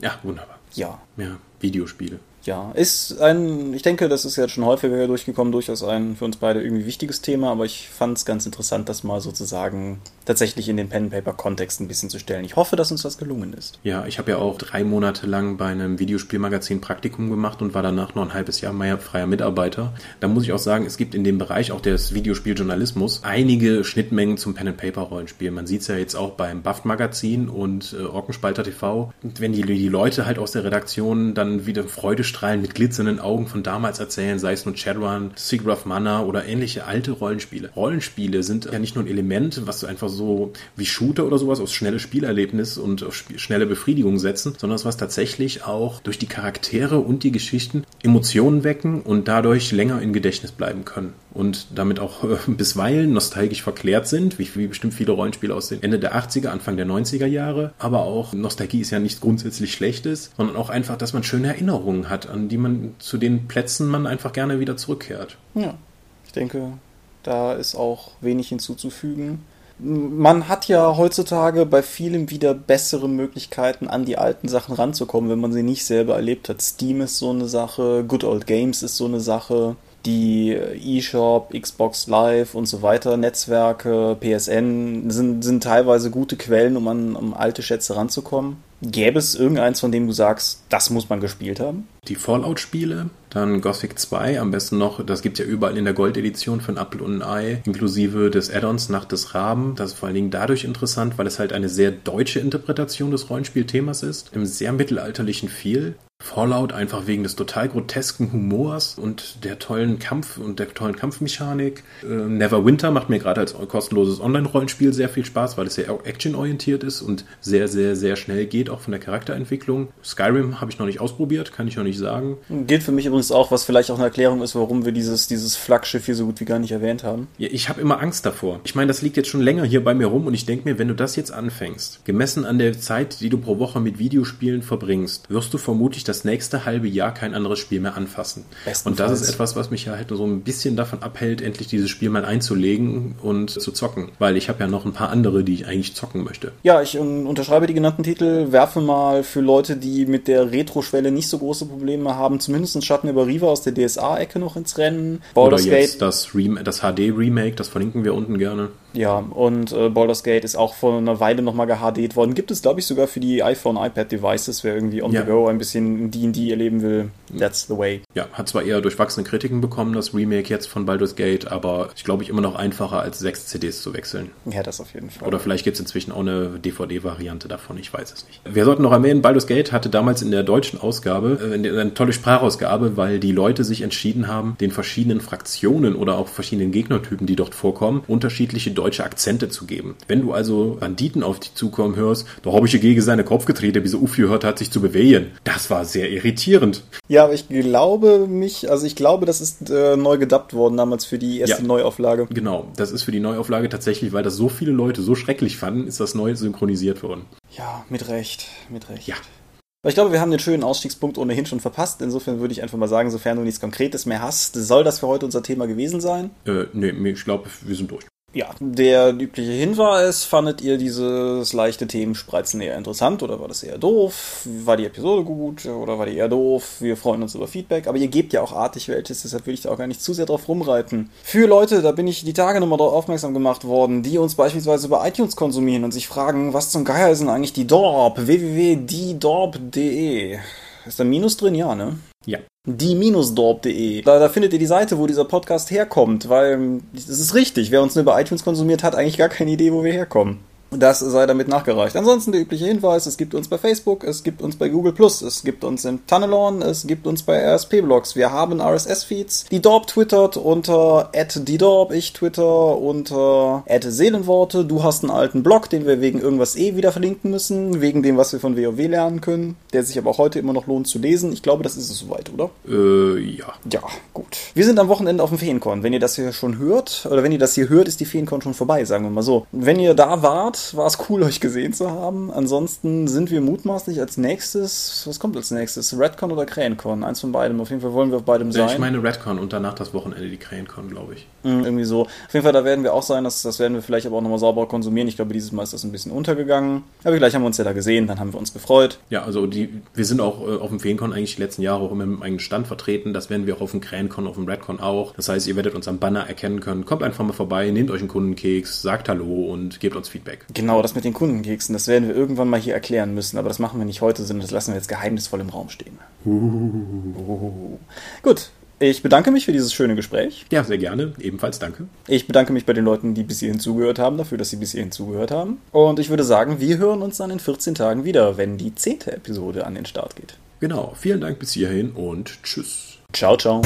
Ja, wunderbar. Ja. Ja, Videospiele. Ja, ist ein, ich denke, das ist jetzt schon häufiger durchgekommen, durchaus ein für uns beide irgendwie wichtiges Thema, aber ich fand es ganz interessant, das mal sozusagen tatsächlich in den Pen-Paper-Kontext ein bisschen zu stellen. Ich hoffe, dass uns das gelungen ist. Ja, ich habe ja auch drei Monate lang bei einem Videospielmagazin Praktikum gemacht und war danach noch ein halbes Jahr mehr freier Mitarbeiter. Da muss ich auch sagen, es gibt in dem Bereich auch des Videospieljournalismus einige Schnittmengen zum Pen-and-Paper-Rollenspiel. Man sieht es ja jetzt auch beim Buff-Magazin und äh, Orkenspalter TV. Wenn die, die Leute halt aus der Redaktion dann wieder Freudestrahlen mit glitzernden Augen von damals erzählen, sei es nur Shadowrun, of Mana oder ähnliche alte Rollenspiele. Rollenspiele sind ja nicht nur ein Element, was du einfach so wie Shooter oder sowas aus schnelle Spielerlebnis und auf schnelle Befriedigung setzen, sondern was tatsächlich auch durch die Charaktere und die Geschichten Emotionen wecken und dadurch länger im Gedächtnis bleiben können und damit auch äh, bisweilen nostalgisch verklärt sind, wie, wie bestimmt viele Rollenspiele aus den Ende der 80er, Anfang der 90er Jahre. Aber auch Nostalgie ist ja nichts grundsätzlich Schlechtes, sondern auch einfach, dass man schöne Erinnerungen hat, an die man zu den Plätzen man einfach gerne wieder zurückkehrt. Ja, ich denke, da ist auch wenig hinzuzufügen. Man hat ja heutzutage bei vielem wieder bessere Möglichkeiten, an die alten Sachen ranzukommen, wenn man sie nicht selber erlebt hat. Steam ist so eine Sache, Good Old Games ist so eine Sache die eShop, Xbox Live und so weiter, Netzwerke, PSN sind, sind teilweise gute Quellen, um an um alte Schätze ranzukommen. Gäbe es irgendeins, von dem du sagst, das muss man gespielt haben? Die Fallout-Spiele, dann Gothic 2, am besten noch, das gibt es ja überall in der Gold-Edition von Apple und ein Ei, inklusive des Add-ons Nacht des Raben. Das ist vor allen Dingen dadurch interessant, weil es halt eine sehr deutsche Interpretation des Rollenspielthemas ist, im sehr mittelalterlichen Feel. Fallout einfach wegen des total grotesken Humors und der tollen Kampf und der tollen Kampfmechanik. Äh, Neverwinter macht mir gerade als kostenloses Online-Rollenspiel sehr viel Spaß, weil es sehr actionorientiert ist und sehr, sehr, sehr schnell geht, auch von der Charakterentwicklung. Skyrim habe ich noch nicht ausprobiert, kann ich noch nicht sagen. Gilt für mich übrigens auch, was vielleicht auch eine Erklärung ist, warum wir dieses, dieses Flaggschiff hier so gut wie gar nicht erwähnt haben. Ja, ich habe immer Angst davor. Ich meine, das liegt jetzt schon länger hier bei mir rum und ich denke mir, wenn du das jetzt anfängst, gemessen an der Zeit, die du pro Woche mit Videospielen verbringst, wirst du vermutlich das nächste halbe Jahr kein anderes Spiel mehr anfassen. Und das ist etwas, was mich ja halt so ein bisschen davon abhält, endlich dieses Spiel mal einzulegen und zu zocken. Weil ich habe ja noch ein paar andere, die ich eigentlich zocken möchte. Ja, ich um, unterschreibe die genannten Titel, werfe mal für Leute, die mit der Retro-Schwelle nicht so große Probleme haben, zumindest Schatten über Riva aus der DSA-Ecke noch ins Rennen. Baldur's Oder jetzt Gate. das, das HD-Remake, das verlinken wir unten gerne. Ja, und äh, Baldur's Gate ist auch vor einer Weile nochmal gehdet worden. Gibt es, glaube ich, sogar für die iPhone, iPad-Devices, wer irgendwie on ja. the go ein bisschen D&D erleben will. That's the way. Ja, hat zwar eher durchwachsene Kritiken bekommen, das Remake jetzt von Baldur's Gate, aber ich glaube ich immer noch einfacher als sechs CDs zu wechseln. Ja, das auf jeden Fall. Oder vielleicht gibt es inzwischen auch eine DVD-Variante davon, ich weiß es nicht. Wir sollten noch erwähnen, Baldur's Gate hatte damals in der deutschen Ausgabe äh, eine tolle Sprachausgabe, weil die Leute sich entschieden haben, den verschiedenen Fraktionen oder auch verschiedenen Gegnertypen, die dort vorkommen, unterschiedliche deutsche Akzente zu geben. Wenn du also Banditen auf dich zukommen hörst, da habe ich gegen seine Kopf getreten, wie so aufgehört hat, sich zu bewegen. Das war sehr irritierend. Ja, aber ich glaube mich, also ich glaube, das ist äh, neu gedubbt worden damals für die erste ja, Neuauflage. Genau, das ist für die Neuauflage tatsächlich, weil das so viele Leute so schrecklich fanden, ist das neu synchronisiert worden. Ja, mit Recht, mit Recht. Ja. Aber ich glaube, wir haben den schönen Ausstiegspunkt ohnehin schon verpasst. Insofern würde ich einfach mal sagen, sofern du nichts Konkretes mehr hast, soll das für heute unser Thema gewesen sein? Äh, nee, ich glaube, wir sind durch. Ja, der übliche Hinweis, fandet ihr dieses leichte Themenspreizen eher interessant oder war das eher doof? War die Episode gut oder war die eher doof? Wir freuen uns über Feedback, aber ihr gebt ja auch artig welches, deshalb will ich da auch gar nicht zu sehr drauf rumreiten. Für Leute, da bin ich die Tage nochmal darauf aufmerksam gemacht worden, die uns beispielsweise über iTunes konsumieren und sich fragen, was zum Geier ist denn eigentlich die Dorp? www.diedorp.de Ist da Minus drin? Ja, ne? Ja die-dorp.de. Da, da findet ihr die Seite, wo dieser Podcast herkommt, weil es ist richtig, wer uns nur über iTunes konsumiert, hat eigentlich gar keine Idee, wo wir herkommen. Das sei damit nachgereicht. Ansonsten der übliche Hinweis, es gibt uns bei Facebook, es gibt uns bei Google+, es gibt uns im Tunnelon, es gibt uns bei RSP-Blogs. Wir haben RSS-Feeds. Die Dorp twittert unter @diedorp, ich twitter unter @seelenworte. Du hast einen alten Blog, den wir wegen irgendwas eh wieder verlinken müssen, wegen dem, was wir von WoW lernen können, der sich aber auch heute immer noch lohnt zu lesen. Ich glaube, das ist es soweit, oder? Äh, ja. Ja, gut. Wir sind am Wochenende auf dem Feencon. Wenn ihr das hier schon hört, oder wenn ihr das hier hört, ist die Feencon schon vorbei, sagen wir mal so. Wenn ihr da wart, Start. War es cool, euch gesehen zu haben. Ansonsten sind wir mutmaßlich als nächstes, was kommt als nächstes? Redcon oder CraneCon? Eins von beidem. Auf jeden Fall wollen wir auf beidem sein. Ich meine Redcon und danach das Wochenende die CraneCon, glaube ich. Mhm, irgendwie so. Auf jeden Fall, da werden wir auch sein. Das, das werden wir vielleicht aber auch nochmal sauber konsumieren. Ich glaube, dieses Mal ist das ein bisschen untergegangen. Aber gleich haben wir uns ja da gesehen. Dann haben wir uns gefreut. Ja, also die, wir sind auch äh, auf dem Feencon eigentlich die letzten Jahre auch immer mit einem eigenen Stand vertreten. Das werden wir auch auf dem CraneCon, auf dem Redcon auch. Das heißt, ihr werdet uns am Banner erkennen können. Kommt einfach mal vorbei, nehmt euch einen Kundenkeks, sagt Hallo und gebt uns Feedback. Genau, das mit den Kundenkeksen, das werden wir irgendwann mal hier erklären müssen. Aber das machen wir nicht heute, sondern das lassen wir jetzt geheimnisvoll im Raum stehen. Uh. Gut, ich bedanke mich für dieses schöne Gespräch. Ja, sehr gerne. Ebenfalls danke. Ich bedanke mich bei den Leuten, die bis hierhin zugehört haben, dafür, dass sie bis hierhin zugehört haben. Und ich würde sagen, wir hören uns dann in 14 Tagen wieder, wenn die zehnte Episode an den Start geht. Genau. Vielen Dank bis hierhin und tschüss. Ciao, ciao.